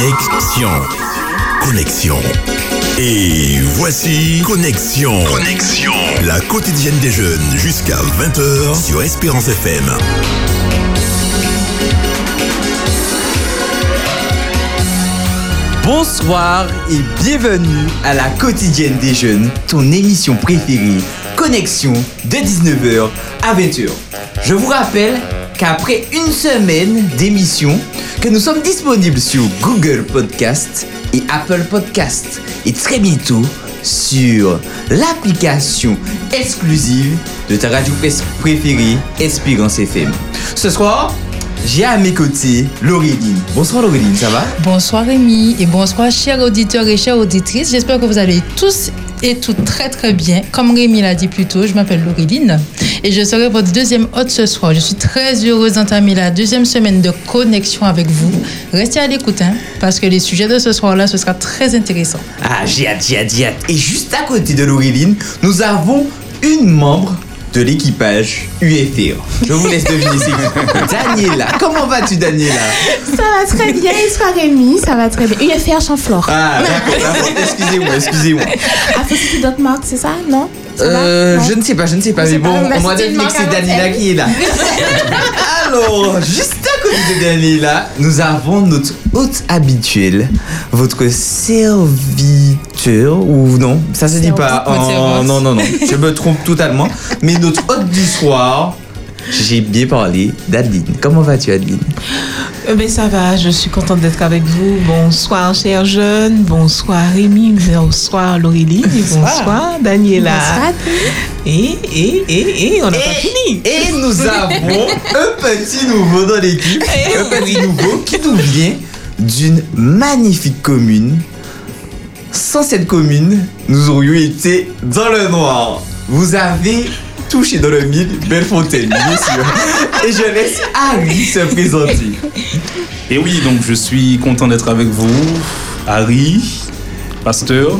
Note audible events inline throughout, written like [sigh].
Connexion. Connexion. Et voici Connexion. Connexion. La quotidienne des jeunes jusqu'à 20h sur Espérance FM. Bonsoir et bienvenue à la quotidienne des jeunes, ton émission préférée, Connexion, de 19h à 20h. Je vous rappelle qu'après une semaine d'émission, que nous sommes disponibles sur Google Podcast et Apple Podcast et très bientôt sur l'application exclusive de ta radio préférée, Espérance FM. Ce soir, j'ai à mes côtés Laureline. Bonsoir Laureline, ça va? Bonsoir Rémi et bonsoir chers auditeurs et chères auditrices. J'espère que vous allez tous et toutes très très bien. Comme Rémi l'a dit plus tôt, je m'appelle Laureline et je serai votre deuxième hôte ce soir. Je suis très heureuse d'entamer la deuxième semaine de connexion avec vous. Restez à l'écoute hein, parce que les sujets de ce soir-là, ce sera très intéressant. Ah, j'ai hâte, j'ai hâte, j'ai hâte. Et juste à côté de Laureline, nous avons une membre de l'équipage UFR. Je vous laisse deviner c'est [laughs] Daniela. Comment vas-tu, Daniela Ça va très bien. Et toi, Rémi? Ça va très bien. UFR Champflore. Ah, d'accord, d'accord. Excusez-moi, excusez-moi. Ah, citer d'autres marques, c'est ça? Non? Euh, Non? je ne sais pas, je ne sais pas, Je mais sais pas, bon, bah, on m'a deviné que c'est Daniela qui est là. [laughs] [laughs] Alors, juste à côté de Daniela, nous avons notre hôte habituel, votre serviteur, ou non, ça se dit pas. En- serveuse. non, non, non, je me trompe totalement. Mais notre hôte du soir, j'ai bien parlé d'Adeline. Comment vas-tu, Adeline? Euh, ben, ça va, je suis contente d'être avec vous. Bonsoir, chers jeunes. Bonsoir, Rémi. Bonsoir, Laureline. Et bonsoir, Daniela. Bonsoir. Et, et, et, et, on n'a pas fini. Et nous avons un petit nouveau dans l'équipe. Eh Un petit nouveau qui nous vient d'une magnifique commune. Sans cette commune, nous aurions été dans le noir. Vous avez touché dans le mille Bellefontaine, bien sûr. Et je laisse Harry se présenter. Et oui, donc je suis content d'être avec vous, Harry, pasteur.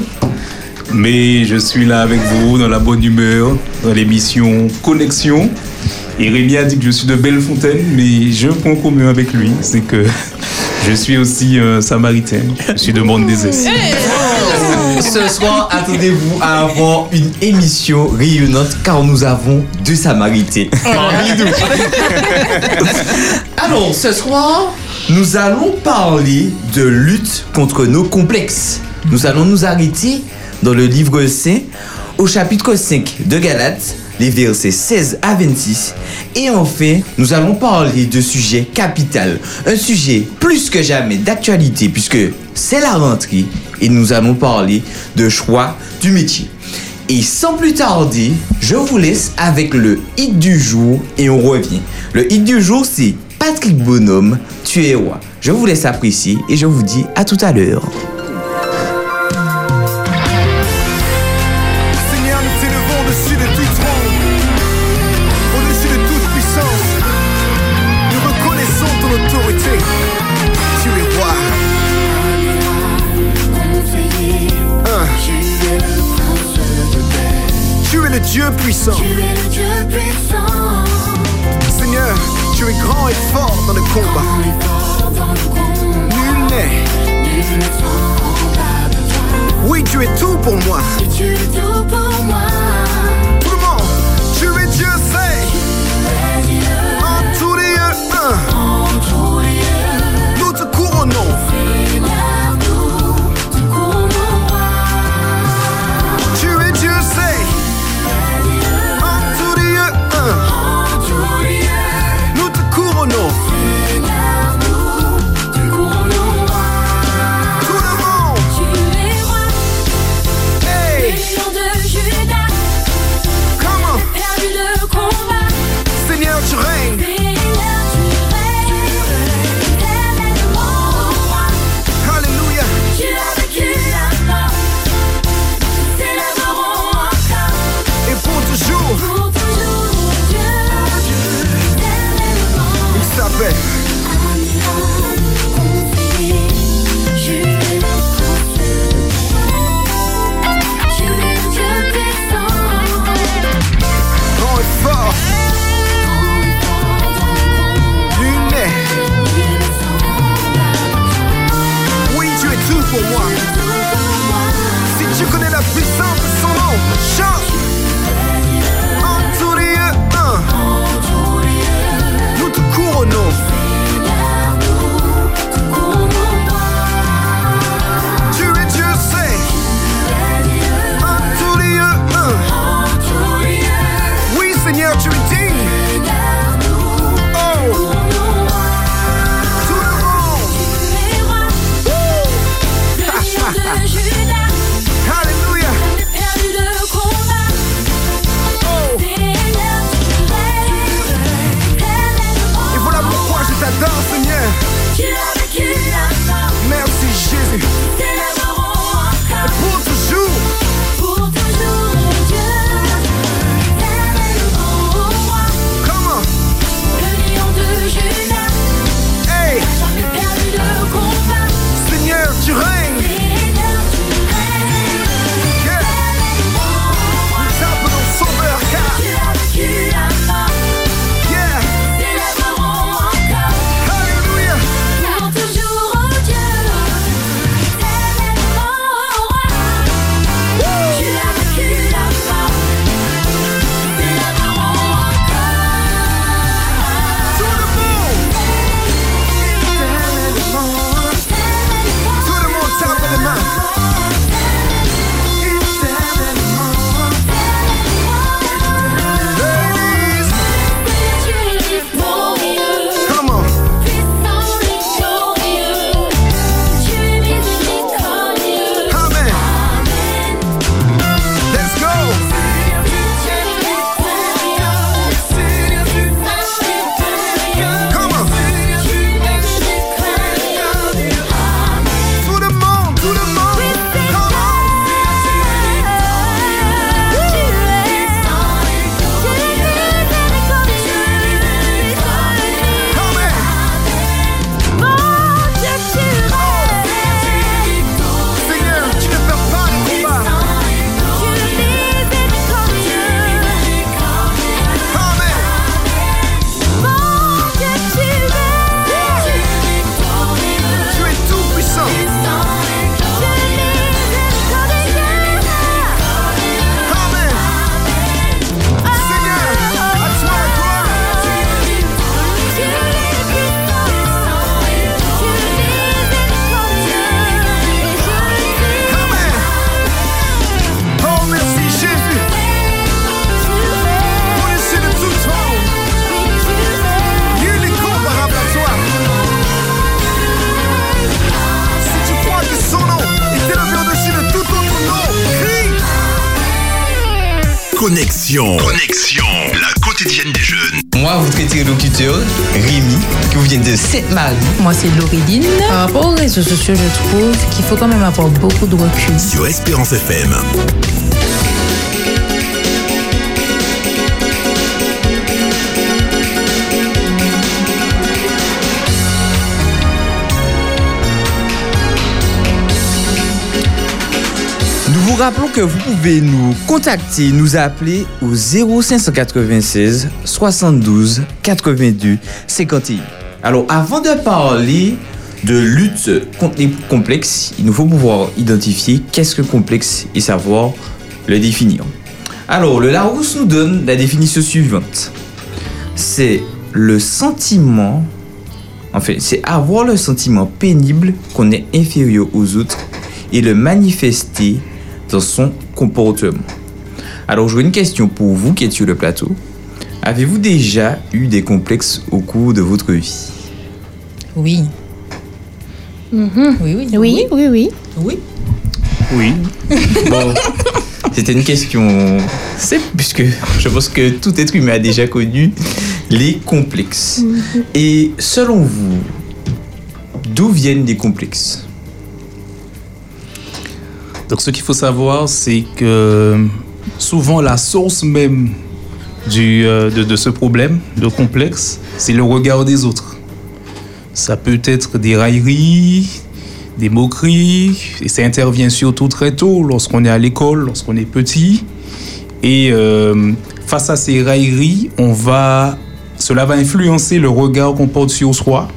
Mais je suis là avec vous dans la bonne humeur, dans l'émission Connexion. Et Rémi a dit que je suis de Bellefontaine, mais j'ai un point commun avec lui, c'est que je suis aussi un samaritain. Je suis de Monde des Esses. Ce soir, attendez-vous à avoir une émission rayonnante car nous avons deux Samaritains parmi nous. [laughs] Alors, ce soir, nous allons parler de lutte contre nos complexes. Nous allons nous arrêter dans le livre saint au chapitre 5 de Galates, les versets 16 à 26. Et enfin, nous allons parler de sujet capital, un sujet plus que jamais d'actualité puisque c'est la rentrée et nous allons parler de choix du métier. Et sans plus tarder, je vous laisse avec le hit du jour et on revient. Le hit du jour, c'est Patrick Bonhomme, Tu es roi. Je vous laisse apprécier et je vous dis à tout à l'heure. Tu es le Dieu puissant. Seigneur, tu es grand et fort dans le combat. Nul n'est. Oui, tu es tout pour moi. Tout le monde, tu es Dieu, Sainte-Marie. Moi, c'est Laureline. Par rapport aux réseaux sociaux, je trouve qu'il faut quand même avoir beaucoup de recul. Sur Espérance FM. Nous vous rappelons que vous pouvez nous contacter, nous appeler au 0596 72 82 51. Alors, avant de parler de lutte contre les complexes, il nous faut pouvoir identifier qu'est-ce que complexe et savoir le définir. Alors, le Larousse nous donne la définition suivante. C'est le sentiment, en fait, c'est avoir le sentiment pénible qu'on est inférieur aux autres et le manifester dans son comportement. Alors, j'aurais une question pour vous qui êtes sur le plateau. Avez-vous déjà eu des complexes au cours de votre vie? Oui. Oui, oui. Oui, oui, oui. Oui. Oui. Bon, c'était une question simple puisque je pense que tout être humain a déjà connu les complexes. Et selon vous, d'où viennent les complexes? Donc ce qu'il faut savoir, c'est que souvent la source même du, euh, de, ce problème, de complexe, c'est le regard des autres. Ça peut être des railleries, des moqueries, et ça intervient surtout très tôt lorsqu'on est à l'école, lorsqu'on est petit. Et euh, face à ces railleries, on va, cela va influencer le regard qu'on porte sur soi.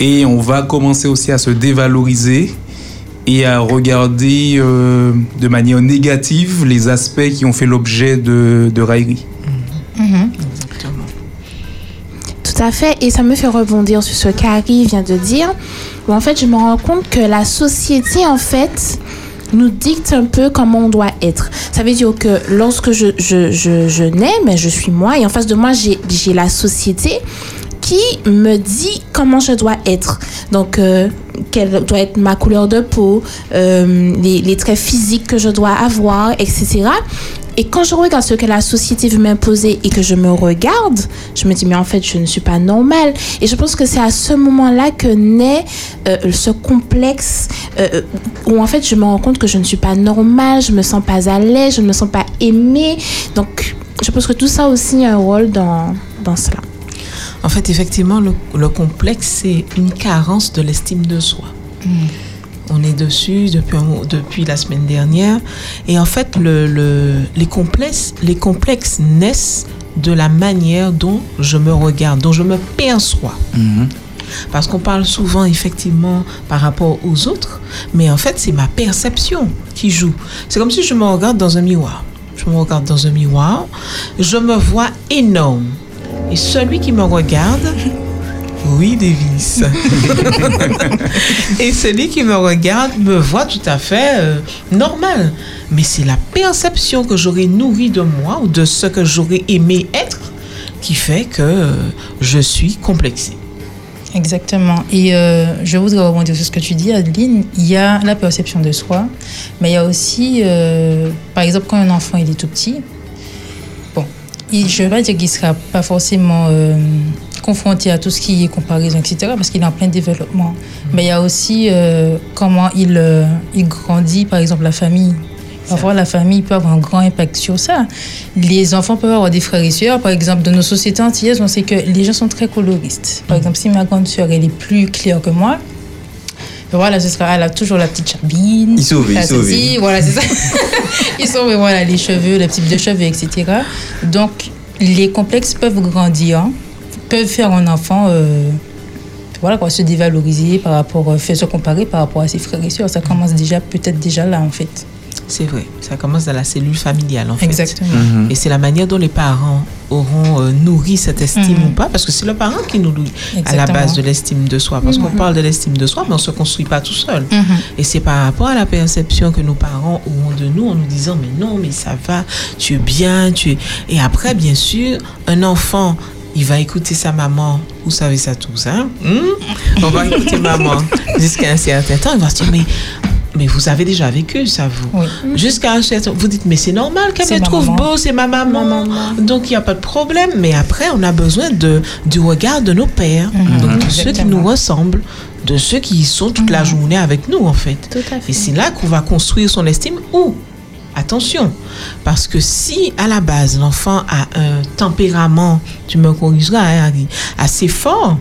Et on va commencer aussi à se dévaloriser et à regarder euh, de manière négative les aspects qui ont fait l'objet de, railleries. Tout à fait. Et ça me fait rebondir sur ce qu'Harry vient de dire. En fait, je me rends compte que la société, en fait, nous dicte un peu comment on doit être. Ça veut dire que lorsque je, je, je, je nais, mais je suis moi, et en face de moi, j'ai la société qui me dit comment je dois être. Donc, euh, quelle doit être ma couleur de peau, euh, les, traits physiques que je dois avoir, etc. Et quand je regarde ce que la société veut m'imposer et que je me regarde, je me dis, mais en fait, je ne suis pas normale. Et je pense que c'est à ce moment-là que naît euh, ce complexe où en fait, je me rends compte que je ne suis pas normale, je me sens pas à l'aise, je ne me sens pas aimée. Donc, je pense que tout ça aussi a un rôle dans, dans cela. En fait, effectivement, le, le complexe, c'est une carence de l'estime de soi. On est dessus depuis, depuis la semaine dernière. Et en fait, le, le- les, complexes, les complexes naissent de la manière dont je me regarde, dont je me perçois. Parce qu'on parle souvent effectivement par rapport aux autres, mais en fait c'est ma perception qui joue. C'est comme si je me regarde dans un miroir. Je me regarde dans un miroir, je me vois énorme. Et celui qui me regarde, oui Davis. [laughs] Et celui qui me regarde me voit tout à fait euh, normal. Mais c'est la perception que j'aurais nourrie de moi ou de ce que j'aurais aimé être qui fait que euh, je suis complexée. Exactement. Et euh, je voudrais rebondir sur ce que tu dis, Adeline. Il y a la perception de soi, mais il y a aussi, euh, par exemple, quand un enfant il est tout petit, il, je ne vais pas dire qu'il ne sera pas forcément euh, confronté à tout ce qui est comparaison, etc., parce qu'il est en plein développement. Mais il y a aussi euh, comment il, euh, il grandit, par exemple, la famille. Parfois, la famille peut avoir un grand impact sur ça. Les enfants peuvent avoir des frères et sœurs. Par exemple, dans nos sociétés antillaises, on sait que les gens sont très coloristes. Par exemple, si ma grande sœur, elle est plus claire que moi, voilà, ce sera, elle a toujours la petite sauvent, ils la sauvent. ceci, Voilà, c'est ça. [laughs] ils sont, voilà, les cheveux, le type de cheveux, etc. Donc, les complexes peuvent grandir, peuvent faire un enfant, euh, voilà, quoi, se dévaloriser par rapport, euh, faire se comparer par rapport à ses frères et sœurs. Ça commence déjà, peut-être déjà là, en fait. C'est vrai, ça commence dans la cellule familiale en fait. Exactement. Mhm. Et c'est la manière dont les parents auront euh, nourri cette estime Mhm. ou pas, parce que c'est le parent qui nous nourrit à la base de l'estime de soi. Parce qu'on Mhm. parle de l'estime de soi, mais on ne se construit pas tout seul. Et c'est par rapport à la perception que nos parents auront de nous en nous disant mais non, mais ça va, tu es bien, tu es... Et après, bien sûr, un enfant, il va écouter sa maman. Vous savez ça tous, hein? Hmm? On va écouter maman [laughs] jusqu'à un certain temps. Il va se dire mais, mais vous avez déjà vécu ça, vous. Oui. Jusqu'à un certain vous dites mais c'est normal qu'elle me trouve maman. beau, c'est ma maman. Ma maman. Donc il n'y a pas de problème. Mais après, on a besoin de, du regard de nos pères, Mhm. donc de ceux qui nous ressemblent, de ceux qui sont toute la journée avec nous en fait. Tout à fait. Et c'est là qu'on va construire son estime ou, attention, parce que si à la base l'enfant a un tempérament, tu me corrigeras, hein, Harry, assez fort,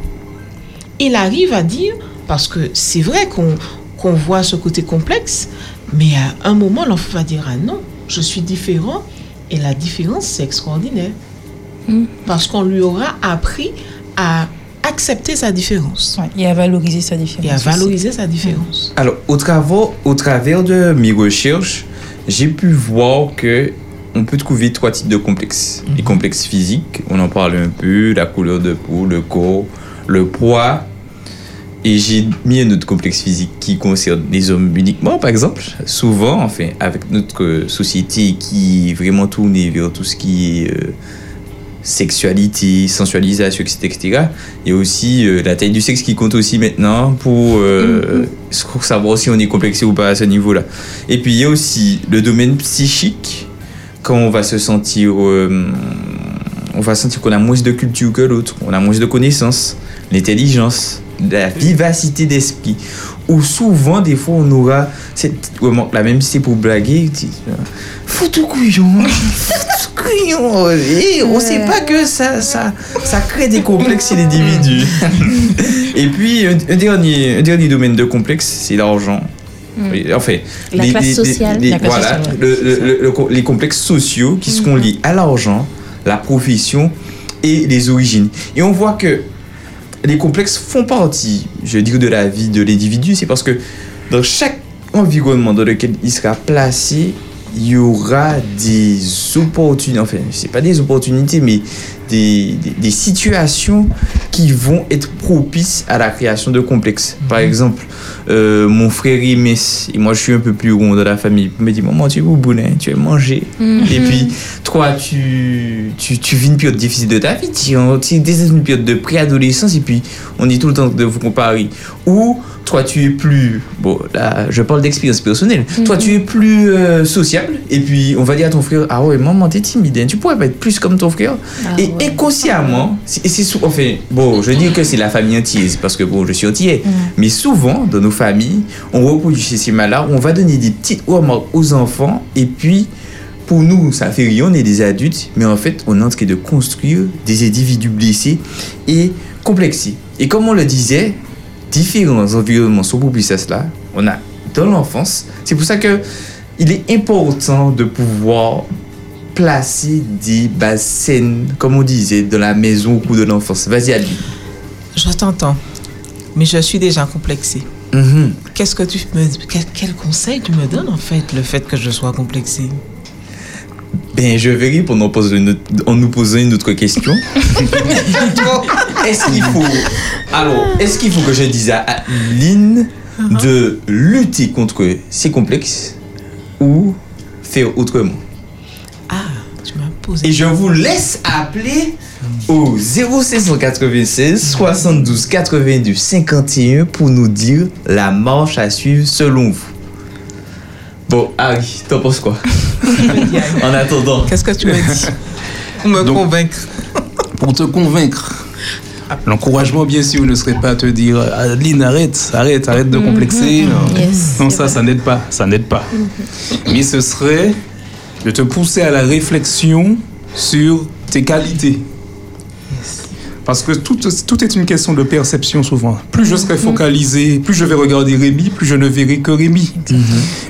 il arrive à dire, parce que c'est vrai qu'on qu'on voit ce côté complexe, mais à un moment l'enfant va dire, ah non, je suis différent, et la différence c'est extraordinaire. Parce qu'on lui aura appris à accepter sa différence Ouais, et à valoriser sa différence. et à aussi. valoriser sa différence. Alors, au travers, au travers de mes recherches, j'ai pu voir que on peut trouver trois types de complexes. Les complexes physiques, on en parle un peu, la couleur de peau, le corps, le poids. Et j'ai mis un autre complexe physique qui concerne les hommes uniquement, par exemple. Souvent, enfin, avec notre société qui est vraiment tournée vers tout ce qui est euh, sexualité, sensualisation, etc., etc. Il y a aussi euh, la taille du sexe qui compte aussi maintenant pour euh, savoir si on est complexé ou pas à ce niveau-là. Et puis il y a aussi le domaine psychique, quand on va se sentir, on va sentir qu'on a moins de culture que l'autre, on a moins de connaissances, l'intelligence, la vivacité d'esprit. Ou souvent, des fois, on aura cette remarque là, même si c'est pour blaguer, tu dis, fous tout couillon, [laughs] fous tout couillon. Et on sait pas que ça, ça, ça crée des complexes chez l'individu. [laughs] Et puis, un, un dernier, un dernier domaine de complexe, c'est l'argent. Oui, Enfin, La classe sociale. La classe voilà, sociale, le- le- le- le co- les complexes sociaux qui seront liés à l'argent, la profession et les origines. Et on voit que les complexes font partie, je dirais, de la vie de l'individu. C'est parce que dans chaque environnement dans lequel il sera placé, il y aura des opportunités, enfin, c'est pas des opportunités, mais des, des- des situations qui vont être propices à la création de complexes. Par exemple, euh, mon frère Imes, et moi je suis un peu plus rond de la famille, me dit Maman, tu es boubounet, tu es mangé? Et puis, toi, tu, tu, tu vis une période difficile de ta vie, tu tu es dans une période de préadolescence, et puis on dit tout le temps de vous comparer. Ou toi, tu es plus. Bon, là, je parle d'expérience personnelle. Toi, tu es plus euh, sociable, et puis on va dire à ton frère Ah ouais, maman, t'es timide, hein, tu pourrais pas être plus comme ton frère. et inconsciemment, et c'est sou- enfin, bon, je dis que c'est la famille c'est parce que bon, je suis entier, mais souvent, dans nos familles, on reproduit ces schémas-là, on va donner des petites remarques aux enfants, et puis pour nous, ça fait rire, on est des adultes, mais en fait, on est en train de construire des individus blessés et complexés. Et comme on le disait, différents environnements sont propices à cela. On a dans l'enfance. C'est pour ça que il est important de pouvoir placer des bases saines, comme on disait, dans la maison au cours de l'enfance. Vas-y, Ali. Je t'entends, mais je suis déjà complexée. Mhm. Qu'est-ce que tu me quel, quel conseil tu me donnes en fait le fait que je sois complexée? Ben, je vais répondre en, une nous posant une autre question. [laughs] est-ce qu'il faut. Alors, est-ce qu'il faut que je dise à Aline de lutter contre ces complexes ou faire autrement Ah, tu m'as posé. Et je vous laisse appeler au 0596 72 82 51 pour nous dire la marche à suivre selon vous. Bon, Harry, t'en penses quoi? [laughs] En attendant. Qu'est-ce que tu me dis Pour me Donc- convaincre. Pour te convaincre. L'encouragement, bien sûr, ne serait pas te dire Adeline, arrête, arrête, arrête de complexer. Non, Yes, Non, ça, vrai. ça n'aide pas. Ça n'aide pas. Mais ce serait de te pousser à la réflexion sur tes qualités. Parce que tout, tout est une question de perception souvent. Plus je serai focalisé, plus je vais regarder Rémi, plus je ne verrai que Rémi.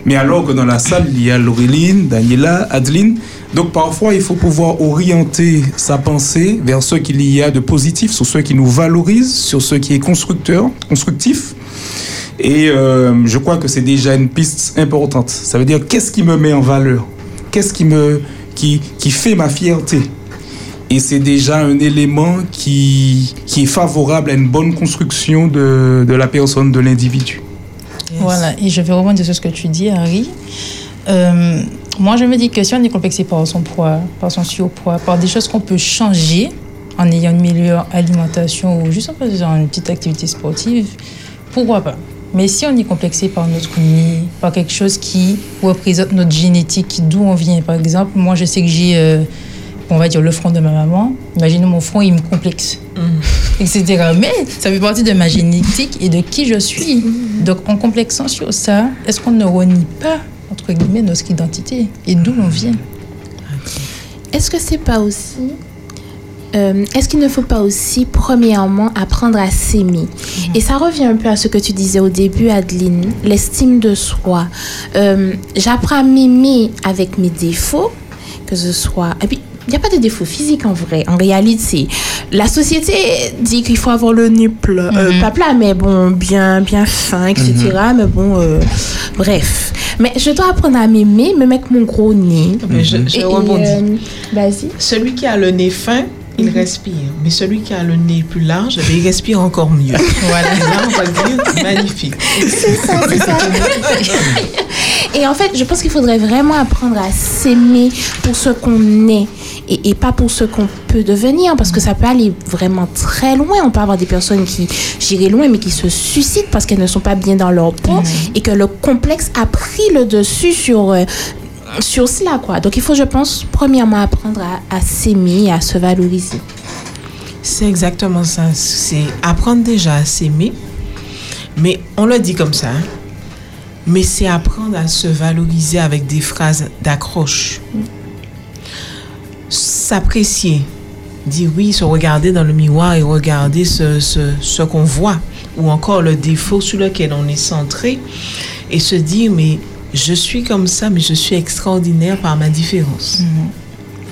Mais alors que dans la salle, il y a Laureline, Daniela, Adeline. Donc parfois, il faut pouvoir orienter sa pensée vers ce qu'il y a de positif, sur ce qui nous valorise, sur ce qui est constructeur, constructif. Et euh, je crois que c'est déjà une piste importante. Ça veut dire qu'est-ce qui me met en valeur? Qu'est-ce qui me qui, qui fait ma fierté? Et c'est déjà un élément qui, qui est favorable à une bonne construction de, de la personne, de l'individu. Voilà, et je vais rebondir sur ce que tu dis, Harry. Euh, moi, je me dis que si on est complexé par son poids, par son surpoids, par des choses qu'on peut changer en ayant une meilleure alimentation ou juste en faisant une petite activité sportive, pourquoi pas? Mais si on est complexé par notre nez, par quelque chose qui représente notre génétique, d'où on vient, par exemple, moi, je sais que j'ai, euh, on va dire, le front de ma maman. Imaginez mon front, il me complexe [laughs] etc. Mais ça fait partie de ma génétique et de qui je suis. Donc, en complexant sur ça, est-ce qu'on ne renie pas, entre guillemets, notre identité et d'où l'on vient? Est-ce que c'est pas aussi. Euh, Est-ce qu'il ne faut pas aussi, premièrement, apprendre à s'aimer? Et ça revient un peu à ce que tu disais au début, Adeline, l'estime de soi. Euh, J'apprends à m'aimer avec mes défauts, que ce soit. Et puis, il n'y a pas de défauts physiques en vrai. En réalité, la société dit qu'il faut avoir le nez plat. Euh, pas plat, mais bon, bien, bien fin, etc. Mais bon, euh, bref. Mais je dois apprendre à m'aimer, même avec mon gros nez. Mais je, je Et- rebondis. euh, Vas-y. Celui qui a le nez fin, il respire. Mais celui qui a le nez plus large, eh il respire encore mieux. [laughs] voilà. Là, on va dire magnifique. C'est ça, c'est ça. [laughs] Et en fait, je pense qu'il faudrait vraiment apprendre à s'aimer pour ce qu'on est et, et pas pour ce qu'on peut devenir parce que ça peut aller vraiment très loin. On peut avoir des personnes qui, j'irai loin, mais qui se suicident parce qu'elles ne sont pas bien dans leur peau et que le complexe a pris le dessus sur, euh, sur cela, quoi. Donc il faut, je pense, premièrement apprendre à, s'aimer à se valoriser. C'est exactement ça. C'est apprendre déjà à s'aimer. Mais on le dit comme ça. hein. Mais c'est apprendre à se valoriser avec des phrases d'accroche. S'apprécier. Dire oui, se regarder dans le miroir et regarder ce, ce, ce qu'on voit. Ou encore le défaut sur lequel on est centré. Et se dire, mais je suis comme ça, mais je suis extraordinaire par ma différence.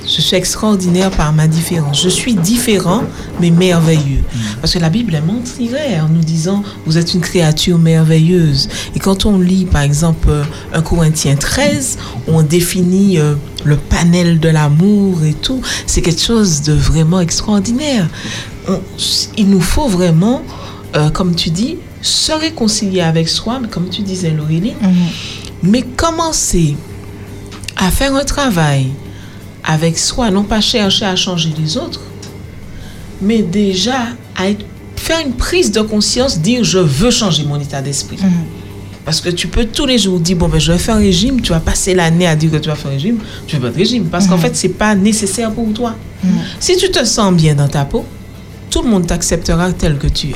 Je suis extraordinaire par ma différence. Je suis différent, mais merveilleux. Parce que la Bible est mentirait en nous disant, vous êtes une créature merveilleuse. Et quand on lit, par exemple, euh, 1 Corinthiens 13, on définit euh, le panel de l'amour et tout. C'est quelque chose de vraiment extraordinaire. On- il nous faut vraiment, euh, comme tu dis, se réconcilier avec soi, mais comme tu disais, Laurelie, mais commencer à faire un travail avec soi, non pas chercher à changer les autres, mais déjà à être- faire une prise de conscience, dire je veux changer mon état d'esprit. Parce que tu peux tous les jours dire, bon, ben, je vais faire un régime, tu vas passer l'année à dire que tu vas faire un régime, tu veux pas de régime. Parce qu'en fait, c'est pas nécessaire pour toi. Si tu te sens bien dans ta peau, tout le monde t'acceptera tel que tu es.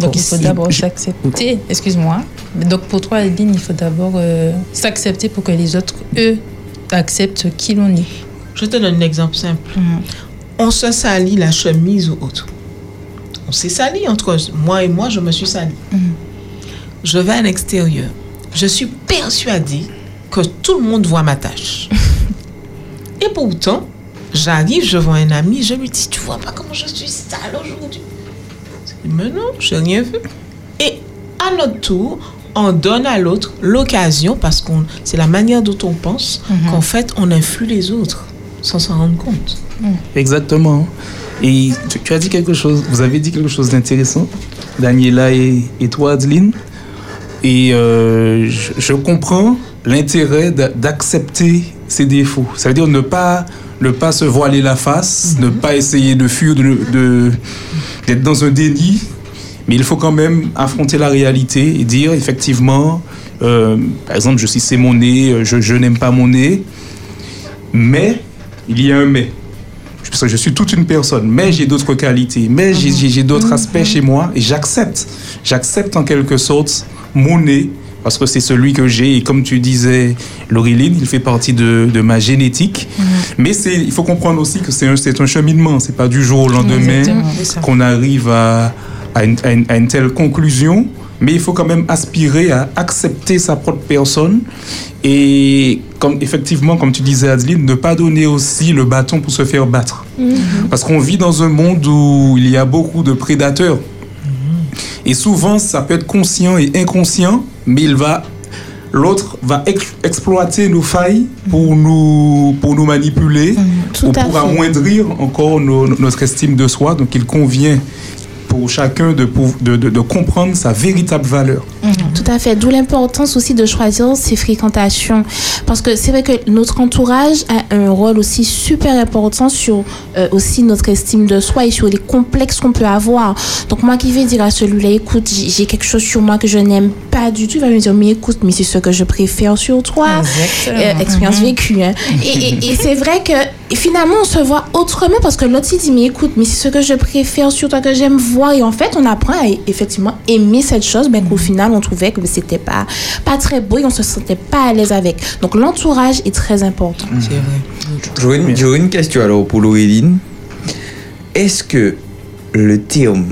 Donc il faut d'abord s'accepter. Excuse-moi. Donc pour toi, Aline, il faut d'abord euh, s'accepter pour que les autres, eux, acceptent qui l'on est. Je te donne un exemple simple. On se salit la chemise ou autre. On s'est sali entre moi et moi, je me suis sali. Je vais à l'extérieur. Je suis persuadée que tout le monde voit ma tâche. [laughs] et pourtant, j'arrive, je vois un ami, je lui dis, tu vois pas comment je suis sale aujourd'hui? Mais non, je n'ai rien vu. Et à notre tour, on donne à l'autre l'occasion, parce que c'est la manière dont on pense, qu'en fait, on influe les autres sans s'en rendre compte. Exactement. Et tu, tu as dit quelque chose, vous avez dit quelque chose d'intéressant, Daniela et, et toi, Adeline. Et euh, je, je comprends l'intérêt d'a- d'accepter ses défauts. Ça veut dire ne pas, ne pas se voiler la face, ne pas essayer de fuir, de, de- d'être dans un déni. Mais il faut quand même affronter la réalité et dire effectivement, euh, par exemple, je suis c'est mon nez, je, je n'aime pas mon nez. Mais il y a un mais. Parce que je suis toute une personne, mais j'ai d'autres qualités, mais j'ai- d'autres aspects chez moi et j'accepte. J'accepte en quelque sorte mon nez parce que c'est celui que j'ai et comme tu disais, Laureline, il fait partie de, de ma génétique. Mais c'est, il faut comprendre aussi que c'est un, c'est un cheminement, c'est pas du jour au lendemain qu'on arrive à, à une, à une- à une telle conclusion, mais il faut quand même aspirer à accepter sa propre personne et, comme, effectivement, comme tu disais, Adeline, ne pas donner aussi le bâton pour se faire battre. Parce qu'on vit dans un monde où il y a beaucoup de prédateurs. Et souvent, ça peut être conscient et inconscient, mais il va, l'autre va ex- exploiter nos failles pour nous, pour nous manipuler, Tout ou pour fait. amoindrir encore nos- notre estime de soi. Donc, il convient pour chacun de, pou- de, de- de comprendre sa véritable valeur. Tout à fait. D'où l'importance aussi de choisir ses fréquentations. Parce que c'est vrai que notre entourage a un rôle aussi super important sur euh, aussi notre estime de soi et sur les complexes qu'on peut avoir. Donc moi qui vais dire à celui-là, écoute, j'ai quelque chose sur moi que je n'aime pas du tout, il va me dire, mais écoute, mais c'est ce que je préfère sur toi. Euh, expérience vécue. Hein. Et, et- et c'est vrai que finalement, on se voit autrement parce que l'autre, il dit, mais écoute, mais c'est ce que je préfère sur toi, que j'aime voir. Et en fait, on apprend à effectivement aimer cette chose, mais qu'au final, on trouvait que c'était pas, pas très beau et on se sentait pas à l'aise avec. Donc, l'entourage est très important. C'est vrai. J'aurais une, question alors pour Laureline. Est-ce que le terme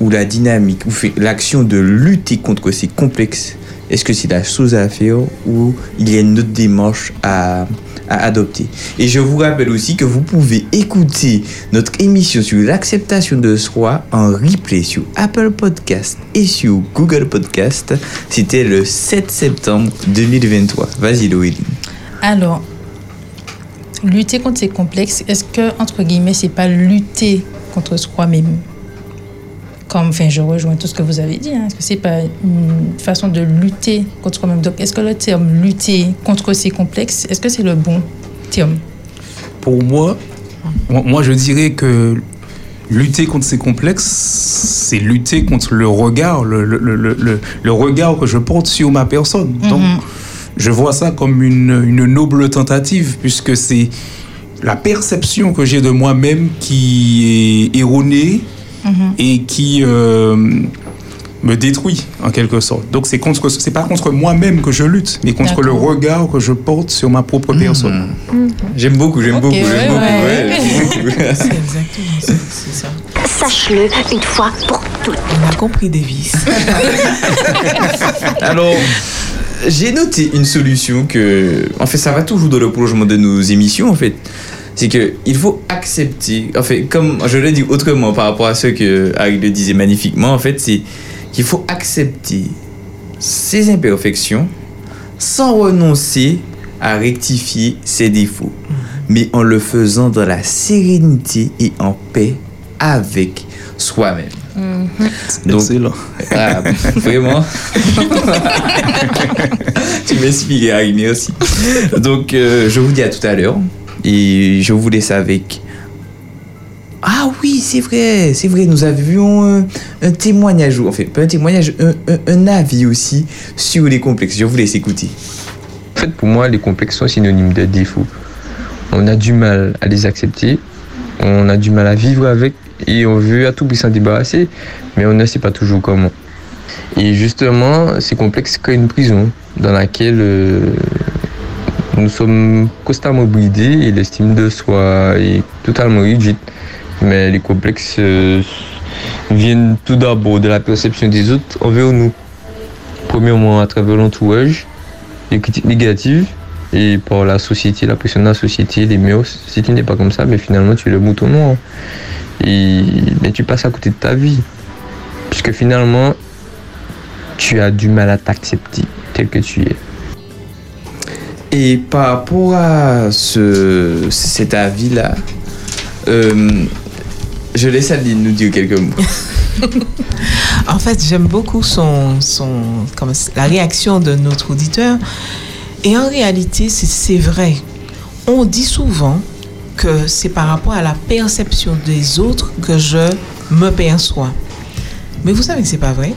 ou la dynamique ou l'action de lutter contre ces complexes, est-ce que c'est la chose à faire ou il y a une autre démarche à, à adopter? Et je vous rappelle aussi que vous pouvez écouter notre émission sur l'acceptation de soi en replay sur Apple Podcast et sur Google Podcast. C'était le 7 septembre 2023. Vas-y Laureline. Alors, lutter contre ces complexes, est-ce que, entre guillemets, c'est pas lutter contre soi-même? Comme, enfin, je rejoins tout ce que vous avez dit. hein. Est-ce que c'est pas une façon de lutter contre soi-même? Donc, est-ce que le terme lutter contre ces complexes, est-ce que c'est le bon terme? Pour moi, moi, je dirais que lutter contre ces complexes, c'est lutter contre le regard, le, le- le- le- le regard que je porte sur ma personne. Donc, je vois ça comme une, une noble tentative, puisque c'est la perception que j'ai de moi-même qui est erronée et qui euh, me détruit en quelque sorte. Donc c'est contre, c'est pas contre moi-même que je lutte, mais contre le regard que je porte sur ma propre personne. J'aime beaucoup, j'aime beaucoup, ouais, j'aime beaucoup. ouais. ouais, [laughs] j'aime beaucoup. [laughs] C'est exactement ça. C'est ça. Sache-le une fois pour toutes. On a compris, Davis. [laughs] Alors, j'ai noté une solution que, en fait, ça va toujours dans le prolongement de nos émissions, en fait. C'est que il faut accepter, en fait, comme je le dis autrement par rapport à ce que Harry le disait magnifiquement, en fait, c'est qu'il faut accepter ses imperfections sans renoncer à rectifier ses défauts, mais en le faisant dans la sérénité et en paix avec soi-même. Donc, Excellent. ah, [laughs] vraiment? [laughs] tu m'expliques, Harry, merci. Donc, euh, je vous dis à tout à l'heure. Et je vous laisse avec. Ah oui, c'est vrai, c'est vrai. Nous avions un, témoignage, ou- enfin, pas un témoignage, un avis aussi sur les complexes. Je vous laisse écouter. En fait, pour moi, les complexes sont synonymes de défauts. On a du mal à les accepter, on a du mal à vivre avec et on veut à tout prix s'en débarrasser, mais on ne sait pas toujours comment. Et justement, ces complexes créent une prison dans laquelle euh, nous sommes constamment bridés et l'estime de soi est totalement rigide. Mais les complexes euh, viennent tout d'abord de la perception des autres envers nous. Premièrement, à travers l'entourage, les critiques négatives et par la société, la pression de la société, les mœurs. Si tu n'es pas comme ça, mais finalement tu es le mouton noir. Et mais tu passes à côté de ta vie. Puisque finalement, tu as du mal à t'accepter tel que tu es. Et par rapport à ce, cet avis-là, euh, je laisse Adeline nous dire quelques mots. [laughs] En fait, j'aime beaucoup son, son, comme, la réaction de notre auditeur. Et en réalité, c'est- vrai. On dit souvent que c'est par rapport à la perception des autres que je me perçois. Mais vous savez que c'est pas vrai.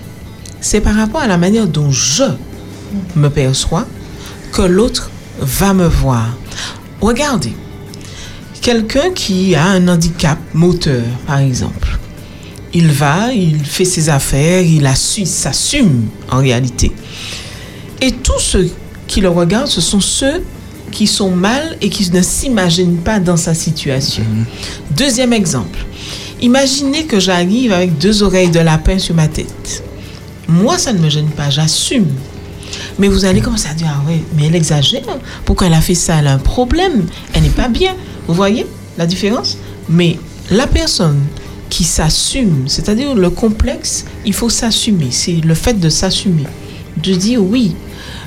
C'est par rapport à la manière dont je me perçois que l'autre va me voir. Regardez, quelqu'un qui a un handicap moteur, par exemple, il va, il fait ses affaires, il assume, s'assume en réalité. Et tous ceux qui le regardent, ce sont ceux qui sont mal et qui ne s'imaginent pas dans sa situation. Deuxième exemple. Imaginez que j'arrive avec deux oreilles de lapin sur ma tête. Moi, ça ne me gêne pas, j'assume. Mais vous allez commencer à dire, ah ouais, mais elle exagère. Pourquoi elle a fait ça? Elle a un problème. Elle n'est pas bien. Vous voyez la différence? Mais la personne qui s'assume, c'est-à-dire le complexe, il faut s'assumer. C'est le fait de s'assumer. De dire, oui,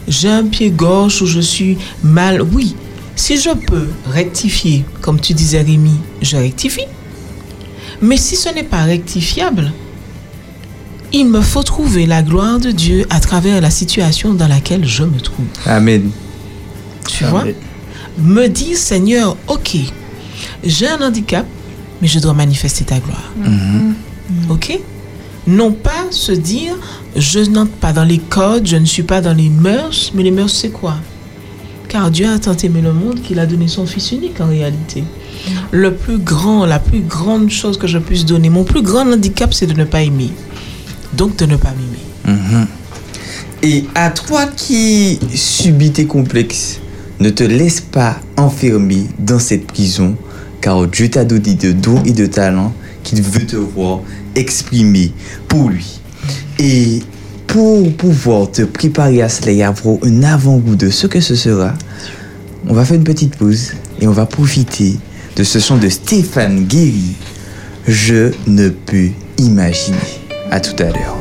j'ai un pied gauche ou je suis mal. Oui, si je peux rectifier, comme tu disais Rémi, je rectifie. Mais si ce n'est pas rectifiable, il me faut trouver la gloire de Dieu à travers la situation dans laquelle je me trouve. Amen. Tu vois? Me dire, Seigneur, ok, j'ai un handicap, mais je dois manifester ta gloire. Ok? Non pas se dire, je n'entre pas dans les codes, je ne suis pas dans les mœurs, mais les mœurs, c'est quoi? Car Dieu a tant aimé le monde qu'il a donné son Fils unique en réalité. Le plus grand, la plus grande chose que je puisse donner, mon plus grand handicap, c'est de ne pas aimer. Donc de ne pas m'aimer. Mhm. Et à toi qui subis tes complexes, ne te laisse pas enfermer dans cette prison, car Dieu t'a donné de dons et de talents qu'il veut te voir exprimer pour lui. Et pour pouvoir te préparer à cela et avoir un avant-goût de ce que ce sera, on va faire une petite pause et on va profiter de ce son de Stéphane Guéry. Je ne peux imaginer. À tout à l'heure.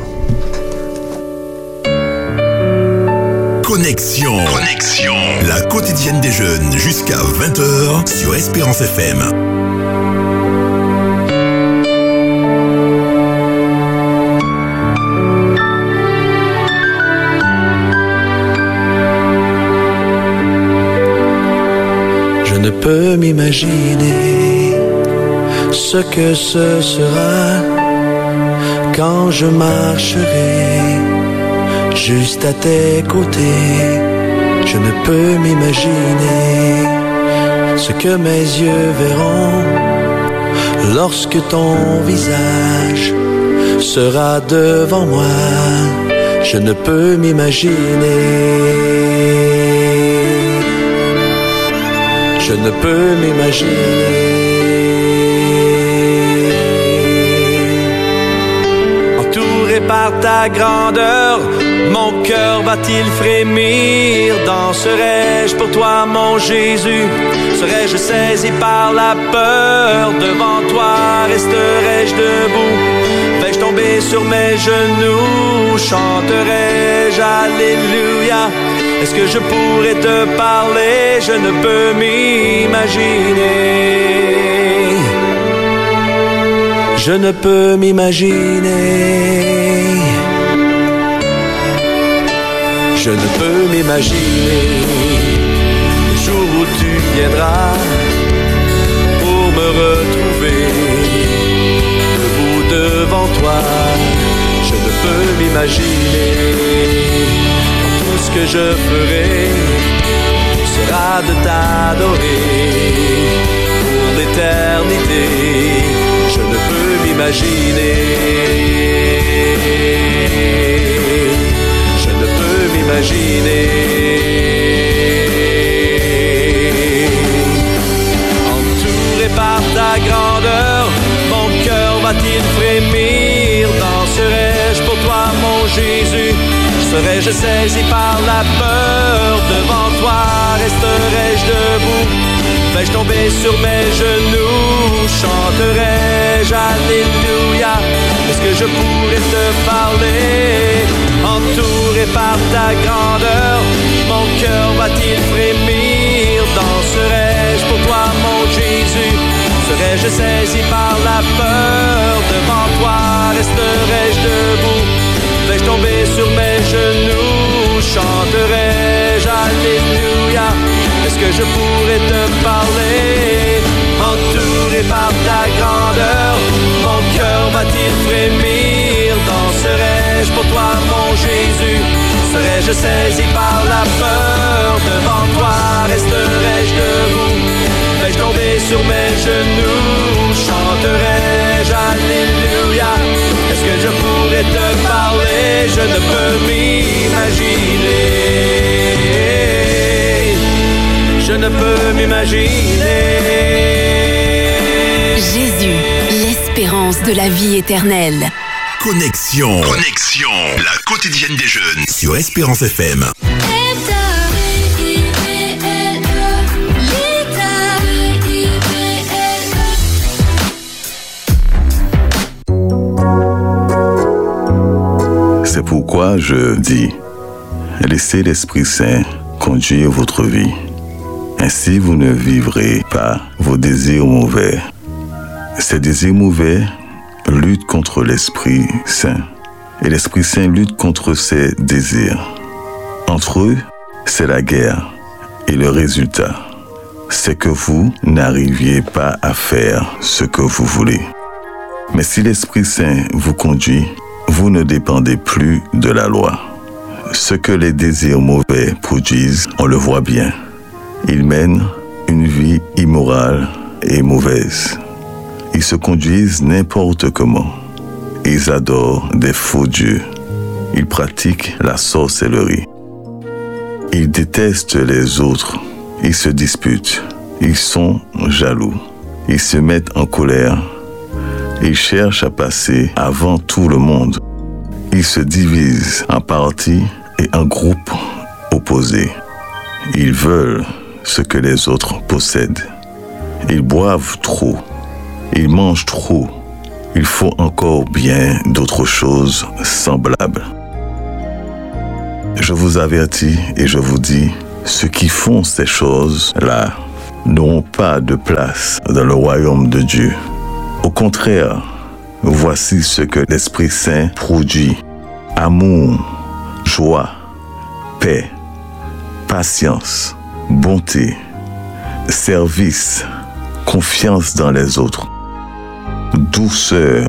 Connexion. Connexion. La quotidienne des jeunes jusqu'à 20h sur Espérance FM. Je ne peux m'imaginer ce que ce sera quand je marcherai juste à tes côtés. Je ne peux m'imaginer ce que mes yeux verront lorsque ton visage sera devant moi. Je ne peux m'imaginer. Je ne peux m'imaginer. Par ta grandeur, mon cœur va-t-il frémir? Danserai-je pour toi, mon Jésus? Serais-je saisi par la peur? Devant toi, resterai-je debout? Vais-je tomber sur mes genoux? Chanterai-je Alléluia? Est-ce que je pourrais te parler? Je ne peux m'imaginer je ne peux m'imaginer. Je ne peux m'imaginer le jour où tu viendras pour me retrouver debout devant toi. Je ne peux m'imaginer tout ce que je ferai sera de t'adorer pour l'éternité ne peux m'imaginer. Je ne peux m'imaginer. Entouré par ta grandeur, mon cœur va-t-il frémir? Danserai-je pour toi, mon Jésus? Serais-je saisi par la peur? Devant toi, resterai-je debout? Vais-je tomber sur mes genoux Chanterai-je Alléluia? Est-ce que je pourrais te parler? Entouré par ta grandeur Mon cœur va-t-il frémir? Danserai-je pour toi mon Jésus? Serais-je saisi par la peur Devant toi resterai-je debout? Vais-je tomber sur mes genoux Chanterai-je Alléluia? Que je pourrais te parler. Entouré par ta grandeur Mon cœur va-t-il frémir? Danserai-je pour toi mon Jésus? Serais-je saisi par la peur? Devant toi resterai-je debout? Vais-je tomber sur mes genoux? Chanterai-je Alléluia? Est-ce que je pourrais te parler? Je ne peux m'imaginer Je ne peux m'imaginer Jésus, l'espérance de la vie éternelle. Connexion. Connexion. La quotidienne des jeunes sur Espérance FM. C'est pourquoi je dis, laissez l'Esprit Saint conduire votre vie. Ainsi vous ne vivrez pas vos désirs mauvais. Ces désirs mauvais luttent contre l'Esprit Saint. Et l'Esprit Saint lutte contre ces désirs. Entre eux, c'est la guerre. Et le résultat, c'est que vous n'arriviez pas à faire ce que vous voulez. Mais si l'Esprit Saint vous conduit, vous ne dépendez plus de la loi. Ce que les désirs mauvais produisent, on le voit bien. Ils mènent une vie immorale et mauvaise. Ils se conduisent n'importe comment. Ils adorent des faux dieux. Ils pratiquent la sorcellerie. Ils détestent les autres. Ils se disputent. Ils sont jaloux. Ils se mettent en colère. Ils cherchent à passer avant tout le monde. Ils se divisent en partis et en groupes opposés. Ils veulent ce que les autres possèdent. Ils boivent trop. Ils mangent trop. Il faut encore bien d'autres choses semblables. Je vous avertis et je vous dis, ceux qui font ces choses-là n'auront pas de place dans le royaume de Dieu. Au contraire, voici ce que l'Esprit Saint produit. Amour, joie, paix, patience, bonté, service, confiance dans les autres, douceur,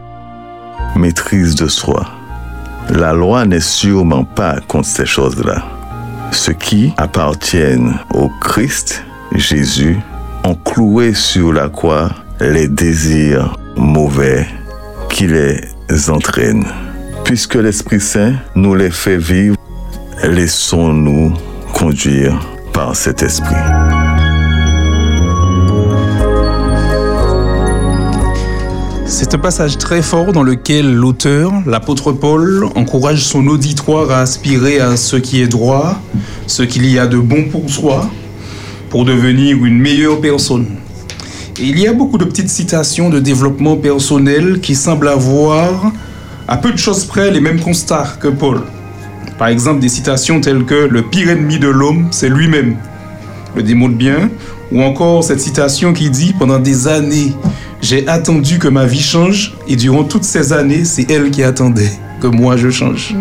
maîtrise de soi. La loi n'est sûrement pas contre ces choses-là. Ceux qui appartiennent au Christ Jésus ont cloué sur la croix les désirs mauvais qui les entraînent. Puisque l'Esprit Saint nous les fait vivre, laissons-nous conduire par cet Esprit. C'est un passage très fort dans lequel l'auteur, l'apôtre Paul, encourage son auditoire à aspirer à ce qui est droit, ce qu'il y a de bon pour soi, pour devenir une meilleure personne. Et il y a beaucoup de petites citations de développement personnel qui semblent avoir, à peu de choses près, les mêmes constats que Paul. Par exemple, des citations telles que le pire ennemi de l'homme, c'est lui-même. Le démontre bien. Ou encore cette citation qui dit Pendant des années, j'ai attendu que ma vie change, et durant toutes ces années, c'est elle qui attendait que moi je change.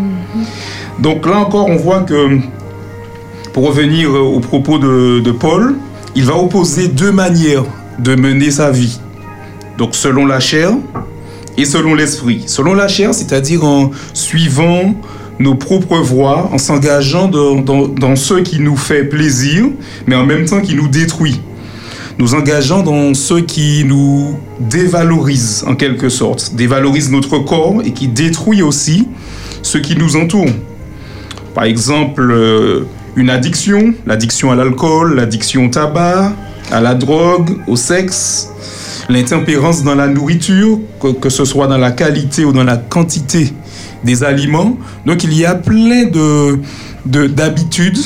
Donc là encore, on voit que, pour revenir au propos de, de Paul, il va opposer deux manières de mener sa vie. Donc selon la chair et selon l'esprit. Selon la chair, c'est-à-dire en suivant nos propres voies, en s'engageant dans, ce qui nous fait plaisir, mais en même temps qui nous détruit. Nous engageant dans ce qui nous dévalorise en quelque sorte, dévalorise notre corps et qui détruit aussi ce qui nous entoure. Par exemple, euh, une addiction, l'addiction à l'alcool, l'addiction au tabac, à la drogue, au sexe, l'intempérance dans la nourriture, que, que ce soit dans la qualité ou dans la quantité des aliments. Donc il y a plein de de- d'habitudes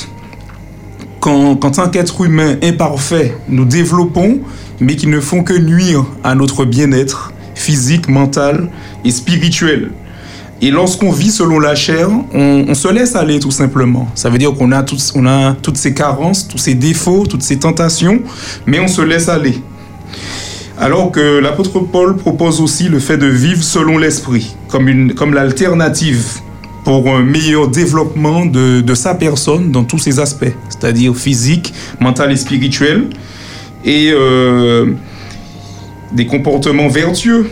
qu'en qu'en tant qu'être humain imparfait, nous développons, mais qui ne font que nuire à notre bien-être physique, mental et spirituel. Et lorsqu'on vit selon la chair, on, se laisse aller tout simplement. Ça veut dire qu'on a, on a toutes ces carences, tous ces défauts, toutes ces tentations, mais on se laisse aller. Alors que l'apôtre Paul propose aussi le fait de vivre selon l'esprit, comme, une, comme l'alternative pour un meilleur développement de, de sa personne dans tous ses aspects, c'est-à-dire physique, mental et spirituel, et euh, des comportements vertueux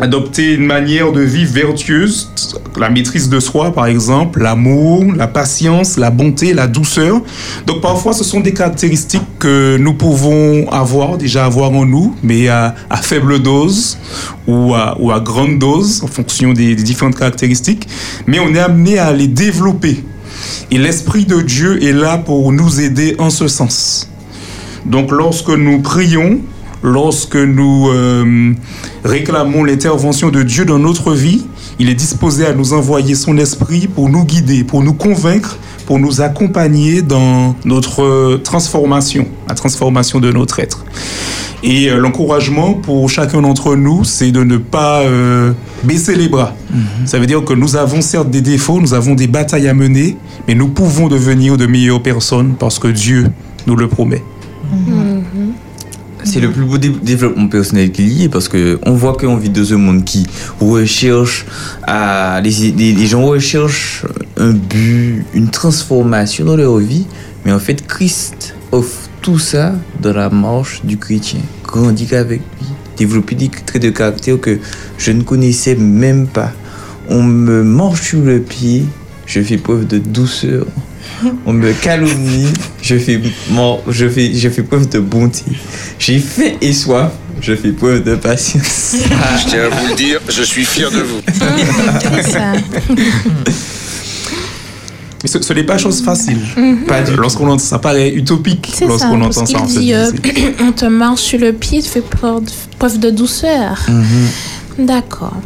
adopter une manière de vivre vertueuse, la maîtrise de soi par exemple, l'amour, la patience, la bonté, la douceur. Donc parfois ce sont des caractéristiques que nous pouvons avoir, déjà avoir en nous, mais à, faible dose ou à, grande dose en fonction des différentes caractéristiques. Mais on est amené à les développer. Et l'Esprit de Dieu est là pour nous aider en ce sens. Donc lorsque nous prions, lorsque nous euh, réclamons l'intervention de Dieu dans notre vie, il est disposé à nous envoyer son esprit pour nous guider, pour nous convaincre, pour nous accompagner dans notre transformation, la transformation de notre être. Et euh, l'encouragement pour chacun d'entre nous, c'est de ne pas euh, baisser les bras. Ça veut dire que nous avons certes des défauts, nous avons des batailles à mener, mais nous pouvons devenir de meilleures personnes parce que Dieu nous le promet. C'est le plus beau dé- développement personnel qu'il y ait parce que on voit qu'on vit dans un monde qui recherche à les gens recherchent un but, une transformation dans leur vie, mais en fait Christ offre tout ça dans la marche du chrétien. Grandir avec lui, développer des traits de caractère que je ne connaissais même pas. On me marche sur le pied, je fais preuve de douceur. On me calomnie, je fais, mon- je fais, je fais preuve de bonté. J'ai faim et soif, je fais preuve de patience. Je tiens à vous le dire, je suis fier de vous. [laughs] Mais ce, ce n'est pas chose facile. Mhm. Lorsqu'on entend ça paraît utopique C'est ça, lorsqu'on entend ça. on se dit, euh, [clears throat] on te marche sur le pied, tu fais preuve, preuve de douceur. Mhm. D'accord.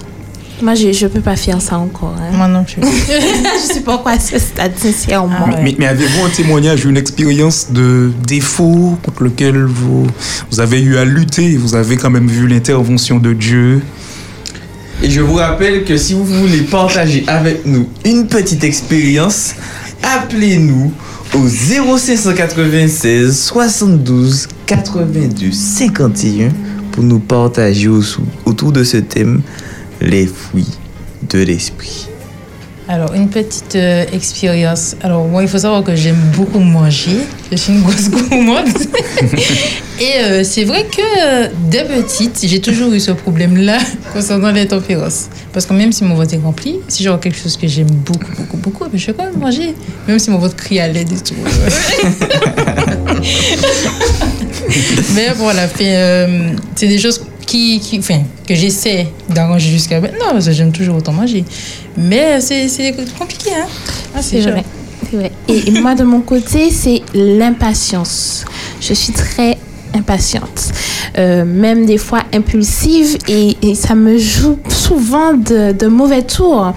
Moi, je ne peux pas faire ça encore. hein. Moi non plus. [laughs] je sais pas quoi à ce stade, sincèrement. Mais, mais- mais avez-vous un témoignage, une expérience de défaut contre lequel vous, vous avez eu à lutter et vous avez quand même vu l'intervention de Dieu? Et je vous rappelle que si vous voulez partager avec nous une petite expérience, appelez-nous au 0596 72 82 51 pour nous partager au- autour de ce thème les fruits de l'esprit. Alors, une petite euh, expérience. Alors, moi, il faut savoir que j'aime beaucoup manger. Je suis une grosse gourmande. [laughs] Et euh, c'est vrai que euh, dès petite, j'ai toujours eu ce problème-là [laughs] concernant l'intempérance. Parce que même si mon ventre est rempli, si j'ai quelque chose que j'aime beaucoup, beaucoup, beaucoup, mais je vais quand même manger. Même si mon ventre crie à l'aide et tout. [laughs] mais voilà, euh, c'est des choses qui, qui, enfin, que j'essaie d'arranger jusqu'à maintenant parce que j'aime toujours autant manger. Mais c'est compliqué, hein? Ah, C'est vrai. Et moi, de mon côté, c'est l'impatience. Je suis très impatiente, euh, même des fois impulsive, et, et ça me joue souvent de, de mauvais tours.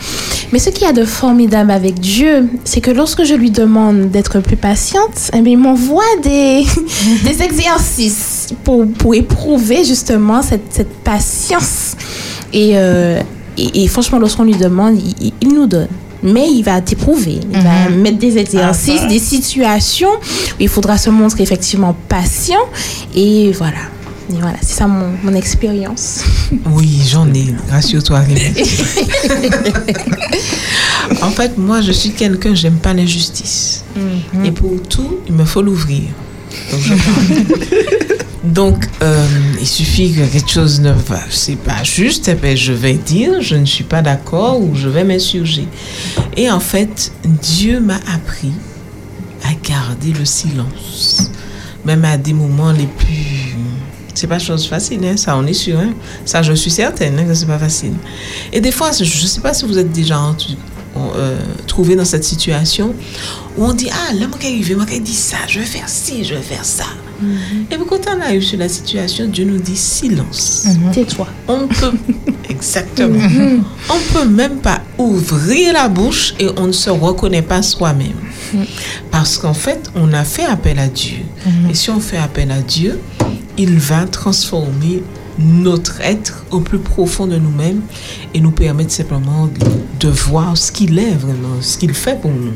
Mais ce qu'il y a de formidable avec Dieu, c'est que lorsque je lui demande d'être plus patiente, eh bien, il m'envoie des, [laughs] des exercices pour, pour éprouver justement cette, cette patience. Et, euh, et, et franchement, lorsqu'on lui demande, il, nous donne. Mais il va t'éprouver. Il va Mhm. mettre des exercices, Ah, des situations où il faudra se montrer effectivement patient. Et voilà. Et voilà, c'est ça mon, mon expérience. Oui, j'en ai. Rassure-toi, Rémi. [laughs] en fait, moi, je suis quelqu'un, j'aime pas l'injustice. Et pour tout, il me faut l'ouvrir. [laughs] Donc, euh, il suffit que quelque chose ne va, c'est pas juste, eh ben, je vais dire, je ne suis pas d'accord ou je vais m'insurger. Et en fait, Dieu m'a appris à garder le silence, même à des moments les plus. C'est pas chose facile, hein, ça, on est sûr. Hein. Ça, je suis certaine hein, que c'est pas facile. Et des fois, je sais pas si vous êtes déjà entu- euh, trouvé dans cette situation où on dit Ah, là, moi, qui arrive, moi, qui dit ça, je vais faire ci, je vais faire ça. Et puis quand on arrive sur la situation, Dieu nous dit silence. Tais-toi. On peut. [laughs] Exactement. On peut même pas ouvrir la bouche et on ne se reconnaît pas soi-même. Parce qu'en fait, on a fait appel à Dieu. Et si on fait appel à Dieu, il va transformer notre être au plus profond de nous-mêmes et nous permettre simplement de voir ce qu'il est vraiment, ce qu'il fait pour nous.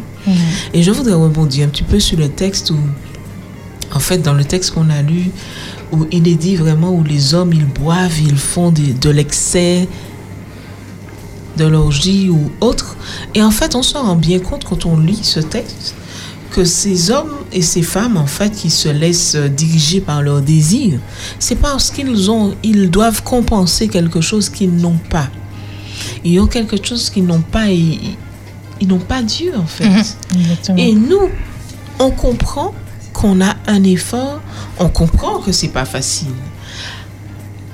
Et je voudrais rebondir un petit peu sur le texte où, en fait, dans le texte qu'on a lu, où il est dit vraiment où les hommes, ils boivent, ils font de l'excès, de l'orgie ou autre. Et en fait, on se rend bien compte quand on lit ce texte que ces hommes et ces femmes, en fait, qui se laissent euh, diriger par leurs désirs, c'est parce qu'ils ont, ils doivent compenser quelque chose qu'ils n'ont pas. Ils ont quelque chose qu'ils n'ont pas et ils, ils n'ont pas Dieu, en fait. Exactement. Et nous, on comprend qu'on a un effort, on comprend que c'est pas facile.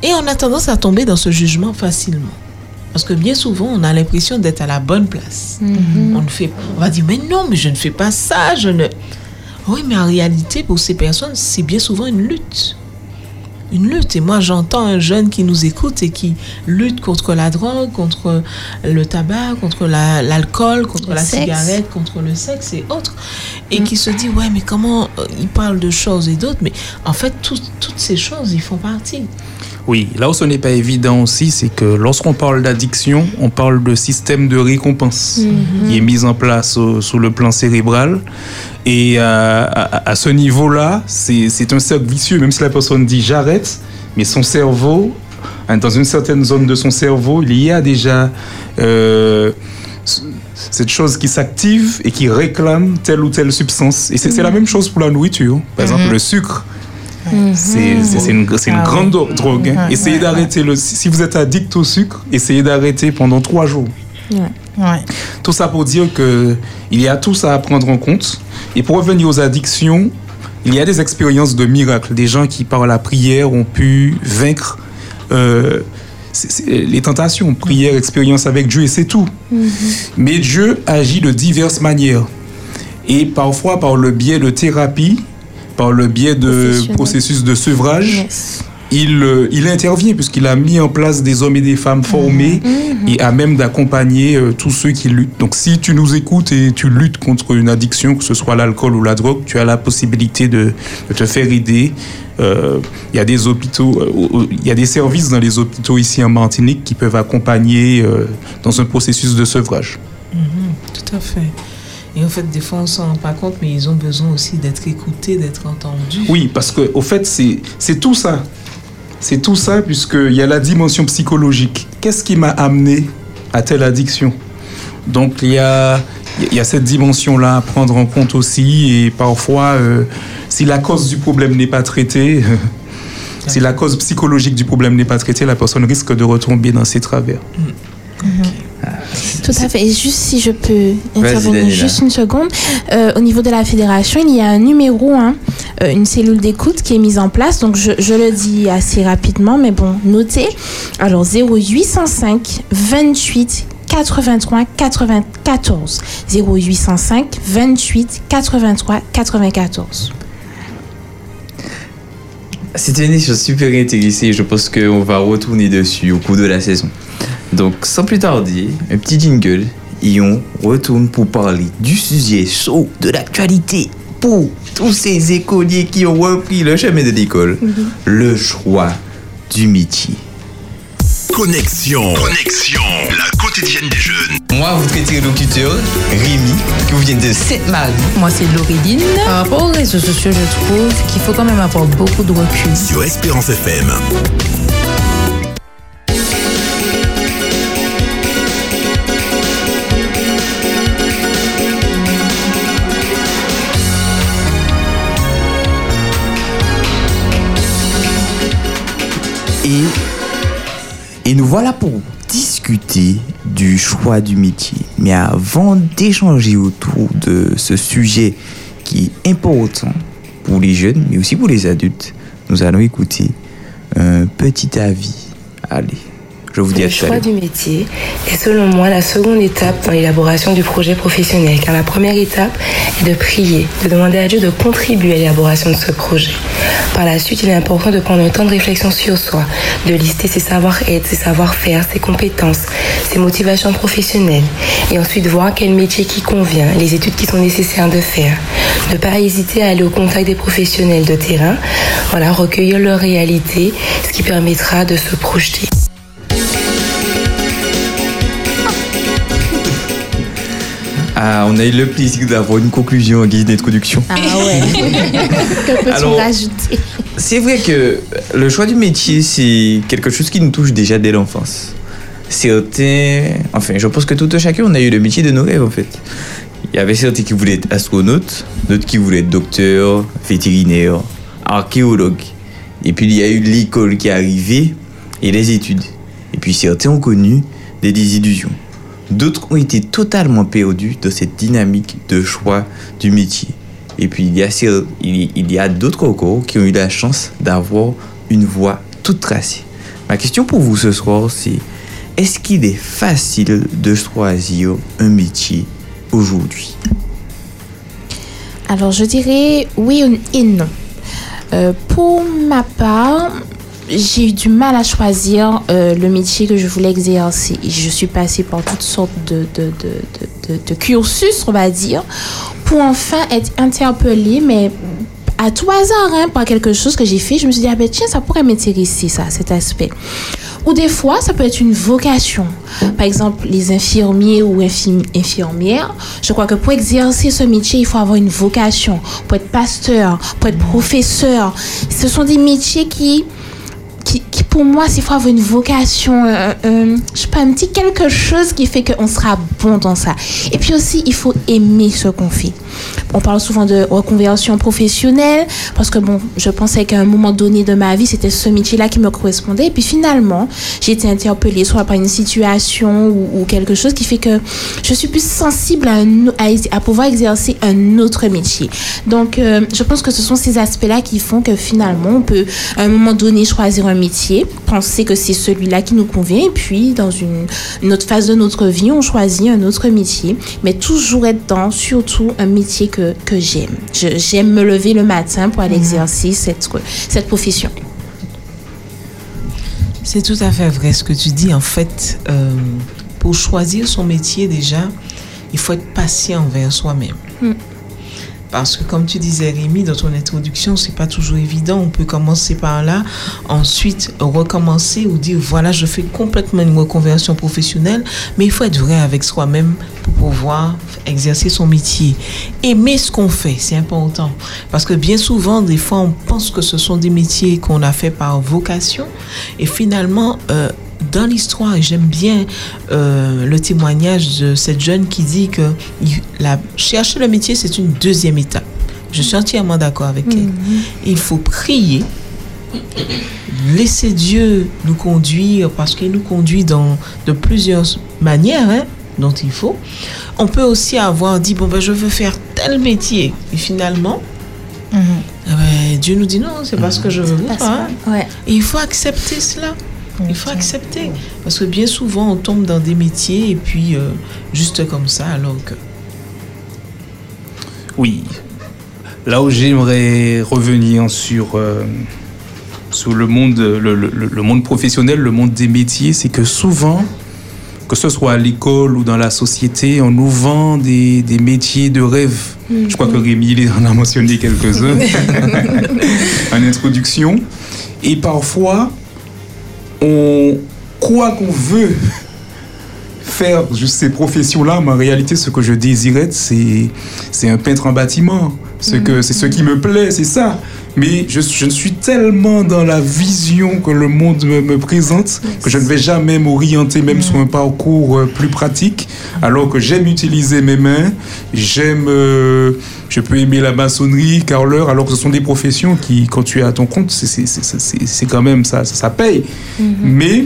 Et on a tendance à tomber dans ce jugement facilement. Parce que bien souvent, on a l'impression d'être à la bonne place. On, ne fait, on va dire, mais non, mais je ne fais pas ça, je ne... Oui, mais en réalité, pour ces personnes, c'est bien souvent une lutte. Une lutte. Et moi, j'entends un jeune qui nous écoute et qui lutte contre la drogue, contre le tabac, contre la- l'alcool, contre Le la sexe. cigarette, contre le sexe et autres. Et qui se dit, ouais, mais comment euh, il parle de choses et d'autres. Mais en fait, tout- toutes ces choses, ils font partie. Oui, là où ce n'est pas évident aussi, c'est que lorsqu'on parle d'addiction, on parle de système de récompense Mhm. qui est mis en place euh, sous le plan cérébral. Et euh, à, à ce niveau-là, c'est un cercle vicieux, même si la personne dit j'arrête, mais son cerveau, hein, dans une certaine zone de son cerveau, il y a déjà euh, cette chose qui s'active et qui réclame telle ou telle substance. Et c'est la même chose pour la nourriture. Par exemple, Mhm. le sucre. C'est c'est- c'est une, c'est une Ah grande ouais. drogue. hein. Ouais, essayez ouais, d'arrêter le. Si vous êtes addict au sucre, essayez d'arrêter pendant trois jours. Tout ça pour dire que il y a tout ça à prendre en compte. Et pour revenir aux addictions, il y a des expériences de miracles. Des gens qui, par la prière, ont pu vaincre euh, les tentations. Prière, expérience avec Dieu, et c'est tout. Mais Dieu agit de diverses manières. Et parfois par le biais de thérapie, par le biais de processus de sevrage, il, euh, il intervient puisqu'il a mis en place des hommes et des femmes formés et à même d'accompagner euh, tous ceux qui luttent. Donc si tu nous écoutes et tu luttes contre une addiction, que ce soit l'alcool ou la drogue, tu as la possibilité de, de te faire aider. Euh, Il y a des hôpitaux, euh, il y a des services dans les hôpitaux ici en Martinique qui peuvent accompagner euh, dans un processus de sevrage. Mhm, tout à fait. Et en fait, des fois, on ne s'en rend pas compte, mais ils ont besoin aussi d'être écoutés, d'être entendus. Oui, parce que au fait, c'est c'est tout ça. C'est tout ça, puisqu'il y a la dimension psychologique. Qu'est-ce qui m'a amené à telle addiction? Donc, il y a, il y a cette dimension-là à prendre en compte aussi. Et parfois, euh, si la cause du problème n'est pas traitée, [laughs] si la cause psychologique du problème n'est pas traitée, la personne risque de retomber dans ses travers. Tout à fait. Et juste si je peux intervenir juste une seconde, euh, au niveau de la fédération, il y a un numéro, hein, une cellule d'écoute qui est mise en place. Donc je, je le dis assez rapidement, mais bon, notez. Alors 0805 28 83 94. 0805 28 83 94. C'était une chose super intéressante et je pense qu'on va retourner dessus au cours de la saison. Donc, sans plus tarder, un petit jingle et on retourne pour parler du sujet chaud de l'actualité pour tous ces écoliers qui ont repris le chemin de l'école. Le choix du métier. Connexion. Connexion. La quotidienne des jeunes. Moi, votre interlocuteur, Rémi, qui vous vient de Sainte-Marie. Moi, c'est Laureline. Par rapport aux réseaux sociaux, je trouve qu'il faut quand même avoir beaucoup de recul. Sur Espérance FM. Et, et nous voilà pour du choix du métier. Mais avant d'échanger autour de ce sujet qui est important pour les jeunes, mais aussi pour les adultes, nous allons écouter un petit avis. Allez, je vous dis Le à choix du métier est selon moi la seconde étape dans l'élaboration du projet professionnel, car la première étape est de prier, de demander à Dieu de contribuer à l'élaboration de ce projet. Par la suite, il est important de prendre un temps de réflexion sur soi, de lister ses savoir-être, ses savoir-faire, ses compétences, ses motivations professionnelles, et ensuite voir quel métier qui convient, les études qui sont nécessaires de faire. Ne pas hésiter à aller au contact des professionnels de terrain, voilà, recueillir leur réalité, ce qui permettra de se projeter. Ah, on a eu le plaisir d'avoir une conclusion en guise d'introduction. Ah ouais. [laughs] que peux-tu rajouter? C'est vrai que le choix du métier, c'est quelque chose qui nous touche déjà dès l'enfance. Certains, enfin, je pense que tout un chacun, on a eu le métier de nos rêves en fait. Il y avait certains qui voulaient être astronautes, d'autres qui voulaient être docteurs, vétérinaires, archéologues. Et puis il y a eu l'école qui est arrivée et les études. Et puis certains ont connu des désillusions. D'autres ont été totalement perdus dans cette dynamique de choix du métier. Et puis il y a, cer- il il y a d'autres encore qui ont eu la chance d'avoir une voie toute tracée. Ma question pour vous ce soir, c'est est-ce qu'il est facile de choisir un métier aujourd'hui? Alors, je dirais oui et non. Euh, pour ma part, j'ai eu du mal à choisir euh, le métier que je voulais exercer. Je suis passée par toutes sortes de, de, de, de, cursus, on va dire, pour enfin être interpellée, mais à tout hasard, hein, par quelque chose que j'ai fait, je me suis dit, ah ben tiens, ça pourrait m'intéresser, ça, cet aspect. Ou des fois, ça peut être une vocation. Par exemple, les infirmiers ou infirmières, je crois que pour exercer ce métier, il faut avoir une vocation. Pour être pasteur, pour être professeur. Ce sont des métiers qui, qui, pour moi, il faut avoir une vocation, euh, euh, je sais pas, un petit quelque chose qui fait qu'on sera bon dans ça. Et puis aussi, il faut aimer ce qu'on fait. On parle souvent de reconversion professionnelle parce que bon, je pensais qu'à un moment donné de ma vie, c'était ce métier-là qui me correspondait. Et puis finalement, j'ai été interpellée soit par une situation ou, quelque chose qui fait que je suis plus sensible à pouvoir exercer un autre métier. Donc, euh, je pense que ce sont ces aspects-là qui font que finalement, on peut à un moment donné choisir un métier, penser que c'est celui-là qui nous convient, et puis dans une, une autre phase de notre vie, on choisit un autre métier, mais toujours être dans surtout un métier que, que j'aime. J'aime me lever le matin pour aller exercer cette, cette profession. C'est tout à fait vrai ce que tu dis. En fait, euh, pour choisir son métier déjà, il faut être patient envers soi-même. Mm. Parce que comme tu disais Rémi dans ton introduction, c'est pas toujours évident. On peut commencer par là, ensuite recommencer ou dire voilà, je fais complètement une reconversion professionnelle, mais il faut être vrai avec soi-même pour pouvoir exercer son métier. Aimer ce qu'on fait, c'est important. Parce que bien souvent, des fois, on pense que ce sont des métiers qu'on a fait par vocation et finalement, euh, dans l'histoire, j'aime bien euh, le témoignage de cette jeune qui dit que la, chercher le métier, c'est une deuxième étape. Je suis entièrement d'accord avec elle. Il faut prier, laisser Dieu nous conduire parce qu'il nous conduit dans, de plusieurs manières hein, dont il faut. On peut aussi avoir dit, bon, ben, je veux faire tel métier. Et finalement, ah ben, Dieu nous dit non, c'est pas ce que je veux pas. Ouais. Et il faut accepter cela. Il faut accepter. Parce que bien souvent, on tombe dans des métiers et puis euh, juste comme ça, alors que. Oui. Là où j'aimerais revenir sur euh, sur le monde, le, le- le- le monde professionnel, le monde des métiers, c'est que souvent, que ce soit à l'école ou dans la société, on nous vend des, des métiers de rêve. Je crois que Rémi il en a mentionné quelques-uns [laughs] en introduction. Et parfois, on croit qu'on veut faire juste ces professions-là, mais en réalité, ce que je désirais, c'est, c'est un peintre en bâtiment. Ce que, c'est ce qui me plaît, c'est ça. Mais je, je ne suis tellement dans la vision que le monde me, me présente que je ne vais jamais m'orienter même sur un parcours euh, plus pratique, alors que j'aime utiliser mes mains, j'aime, euh, je peux aimer la maçonnerie, carreleur, alors que ce sont des professions qui, quand tu es à ton compte, c'est, c'est, c'est, c'est- c'est quand même ça, ça, ça paye. Mais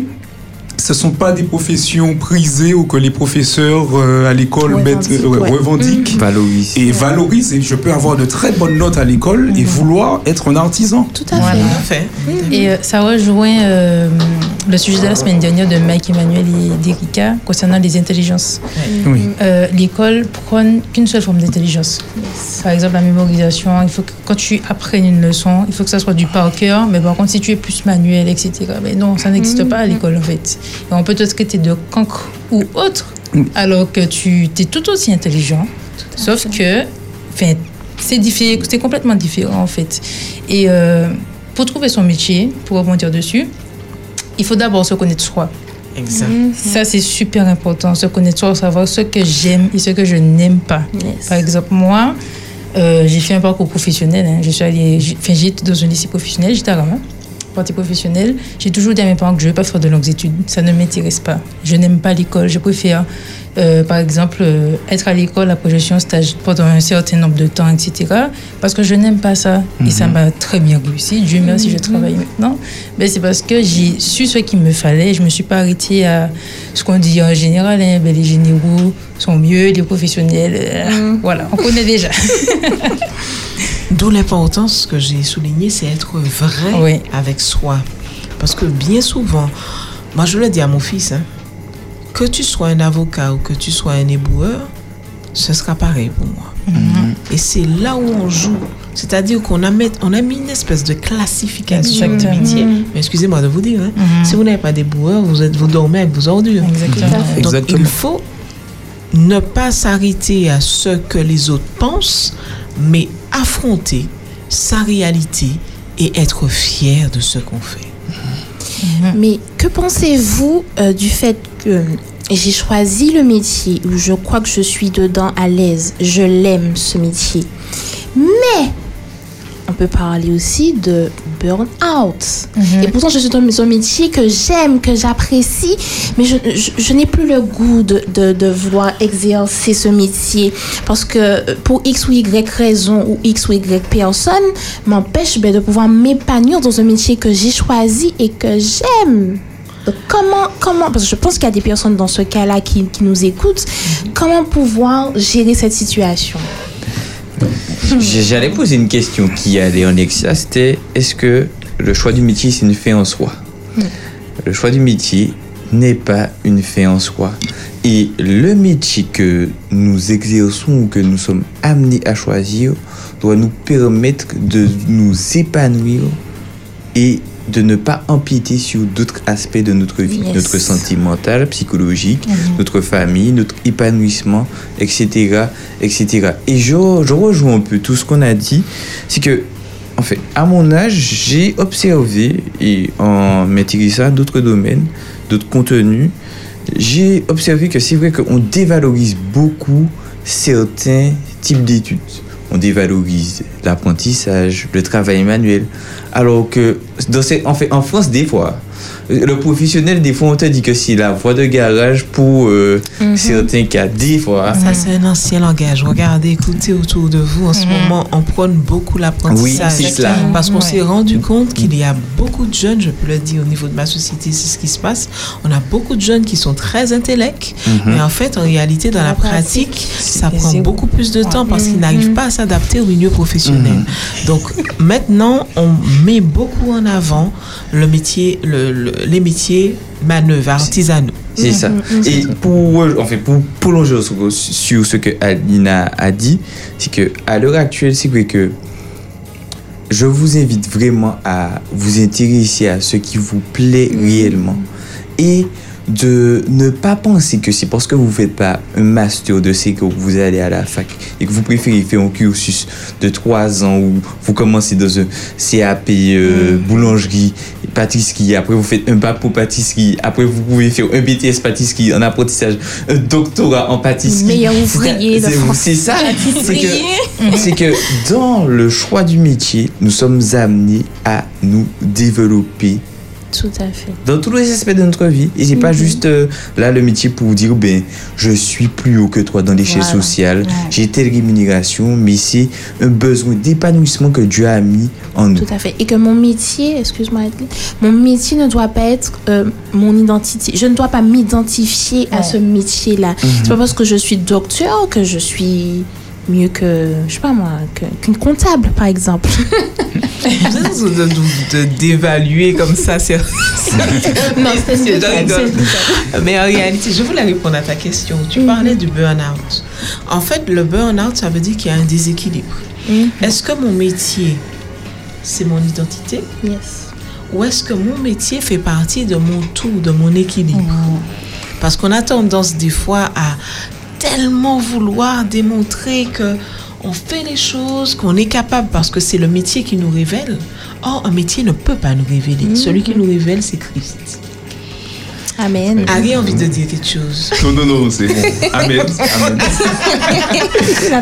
ce ne sont pas des professions prisées ou que les professeurs euh, à l'école mettent, euh, ouais, revendiquent Valorise. et valorisent. Et je peux avoir de très bonnes notes à l'école et vouloir être un artisan. Tout à fait. Et euh, ça rejoint euh, le sujet de la semaine dernière de Mike Emmanuel et d'Erika concernant les intelligences. Oui. Euh, L'école prône qu'une seule forme d'intelligence. Par exemple, la mémorisation, il faut que quand tu apprennes une leçon, il faut que ça soit du par cœur, mais par contre, si tu es plus manuel, etc., ben non, ça n'existe pas à l'école en fait. On peut te traiter de cancre ou autre, alors que tu es tout aussi intelligent, sauf que c'est c'est complètement différent en fait. Et euh, pour trouver son métier, pour rebondir dessus, il faut d'abord se connaître soi. Exact. Ça, c'est super important, se connaître soi, savoir ce que j'aime et ce que je n'aime pas. Par exemple, moi, euh, j'ai fait un parcours professionnel. hein. Je suis allée, j'ai- enfin, j'étais dans un lycée professionnel, j'étais à partie professionnelle. J'ai toujours dit à mes parents que je ne vais pas faire de longues études. Ça ne m'intéresse pas. Je n'aime pas l'école. Je préfère, euh, par exemple, euh, être à l'école, après je suis en stage pendant un certain nombre de temps, etc. Parce que je n'aime pas ça. Et ça m'a très bien réussi. Dieu merci, je travaille maintenant. Mais c'est parce que j'ai su ce qu'il me fallait. Je ne me suis pas arrêtée à ce qu'on dit en général. hein, ben, les généraux sont mieux, les professionnels. euh, Voilà, on connaît déjà. [laughs] D'où l'importance que j'ai souligné, c'est être vrai avec soi. Parce que bien souvent, moi je le dis à mon fils, hein, que tu sois un avocat ou que tu sois un éboueur, ce sera pareil pour moi. Et c'est là où on joue. C'est-à-dire qu'on a, mis- on a mis une espèce de classification du Exactement. métier. Mhm. Mais excusez-moi de vous dire, hein, si vous n'avez pas d'éboueur, vous, êtes, vous dormez avec vos ordures. Exactement. Donc Exactement. il faut ne pas s'arrêter à ce que les autres pensent, mais affronter sa réalité et être fier de ce qu'on fait. Mais que pensez-vous euh, du fait que j'ai choisi le métier où je crois que je suis dedans à l'aise, je l'aime ce métier? Mais on peut parler aussi de burn-out. Et pourtant, je suis dans un métier que j'aime, que j'apprécie, mais je, je- je n'ai plus le goût de, de, de vouloir exercer ce métier. Parce que euh, pour X ou Y raison ou X ou Y personne, m'empêche ben, de pouvoir m'épanouir dans un métier que j'ai choisi et que j'aime. Donc, comment, comment, parce que je pense qu'il y a des personnes dans ce cas-là qui, qui nous écoutent, comment pouvoir gérer cette situation? [laughs] J'allais poser une question qui allait en exa, c'était est-ce que le choix du métier c'est une fin en soi? Le choix du métier n'est pas une fin en soi. Et le métier que nous exerçons ou que nous sommes amenés à choisir doit nous permettre de nous épanouir et de ne pas empiéter sur d'autres aspects de notre vie, Yes. notre santé mentale, psychologique, Mhm. notre famille, notre épanouissement, etc. etc. Et je, je rejoins un peu tout ce qu'on a dit. C'est que, en fait, à mon âge, j'ai observé, et en m'intéressant à d'autres domaines, d'autres contenus, j'ai observé que c'est vrai qu'on dévalorise beaucoup certains types d'études. On dévalorise l'apprentissage, le travail manuel. Alors que, dans en France, des fois, le professionnel, des fois, on te dit que c'est la voie de garage pour euh, Mhm. certains cas. Des fois. Ça, c'est un ancien langage. Regardez, écoutez autour de vous. En ce moment, on prône beaucoup l'apprentissage. Oui, c'est cela. Parce qu'on Ouais. s'est rendu compte qu'il y a beaucoup de jeunes, je peux le dire au niveau de ma société, c'est ce qui se passe. On a beaucoup de jeunes qui sont très intellects, Mhm. mais en fait, en réalité, dans la pratique, ça prend beaucoup plus de temps parce qu'ils n'arrivent pas à s'adapter au milieu professionnel. Donc, maintenant, on met beaucoup en avant le métier, le- le- les métiers manœuvres, artisanaux. C'est ça. Et pour, en fait, pour prolonger sur, sur ce que Alina a dit, c'est que à l'heure actuelle, c'est vrai que je vous invite vraiment à vous intéresser à ce qui vous plaît réellement et de ne pas penser que c'est parce que vous ne faites pas un master de séco que vous allez à la fac et que vous préférez faire un cursus de 3 ans où vous commencez dans un CAP euh, boulangerie, pâtisserie, après vous faites un bac pour pâtisserie, après vous pouvez faire un BTS pâtisserie en apprentissage, un doctorat en pâtisserie. Meilleur ouvrier de C'est- France. C'est ça. C'est Ouvrier. que, [laughs] c'est que dans le choix du métier, nous sommes amenés à nous développer Tout à fait. dans tous les aspects de notre vie. Et c'est pas juste euh, là le métier pour dire, ben, je suis plus haut que toi dans l'échelle Voilà. sociale, Ouais. j'ai telle rémunération, mais c'est un besoin d'épanouissement que Dieu a mis en nous. Tout à fait. Et que mon métier, excuse-moi, mon métier ne doit pas être euh, mon identité. Je ne dois pas m'identifier à ce métier-là. Mhm. C'est pas parce que je suis docteur que je suis mieux que, je sais pas moi, qu'une comptable, par exemple. [laughs] de, d'évaluer comme ça, c'est. Non, c'est. Mais en réalité, je voulais répondre à ta question. Tu Mhm. parlais du burn-out. En fait, le burn-out, ça veut dire qu'il y a un déséquilibre. Mhm. Est-ce que mon métier, c'est mon identité? Yes. Ou est-ce que mon métier fait partie de mon tout, de mon équilibre? Parce qu'on a tendance des fois à tellement vouloir démontrer que on fait les choses, qu'on est capable parce que c'est le métier qui nous révèle. Or, un métier ne peut pas nous révéler. Mhm. Celui qui nous révèle, c'est Christ. Amen. Harry a envie de dire quelque chose. Non, non, non, c'est bon. Amen. Amen.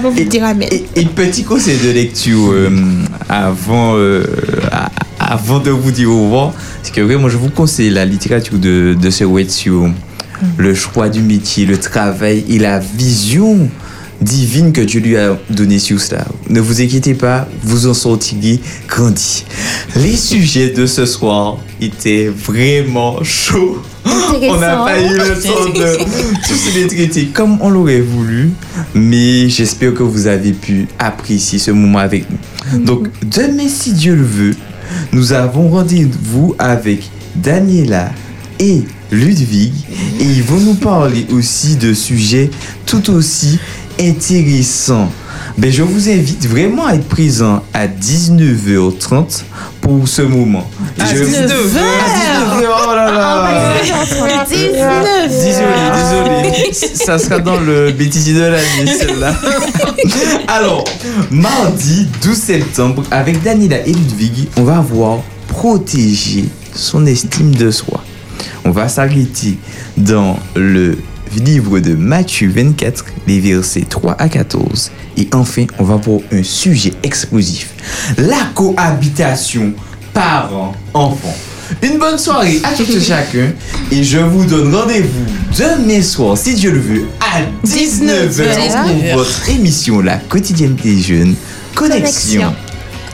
Envie de dire Amen. Et, et petit conseil de lecture euh, avant, euh, avant de vous dire au revoir, c'est que vraiment je vous conseille la littérature de, de ce Wade sur le choix du métier, le travail et la vision divine que Dieu lui a donnée sur cela. Ne vous inquiétez pas, vous en sortirez grandi. Les sujets de ce soir étaient vraiment chauds. On n'a pas eu le [laughs] temps de tous les traiter comme on l'aurait voulu, mais j'espère que vous avez pu apprécier ce moment avec nous. Donc, demain, si Dieu le veut, nous avons rendez-vous avec Daniela et Ludwig et ils vont nous parler aussi de sujets tout aussi intéressants. Ben, je vous invite vraiment à être présent à 19h30 pour ce moment. À Je- 19h. À 19h, oh là là. [laughs] Désolé, désolé. [laughs] Ça sera dans le bêtisier de l'année, celle-là. [laughs] Alors, mardi 12 septembre, avec Daniela et Ludwig, on va voir protéger son estime de soi. On va s'arrêter dans le livre de Matthieu 24, les versets 3 à 14. Et enfin, on va voir un sujet explosif. La cohabitation parents-enfants. Une bonne soirée à tous et chacun. Et je vous donne rendez-vous demain soir, si Dieu le veut, à 19h 19h. pour votre émission La quotidienne des jeunes. Connexion.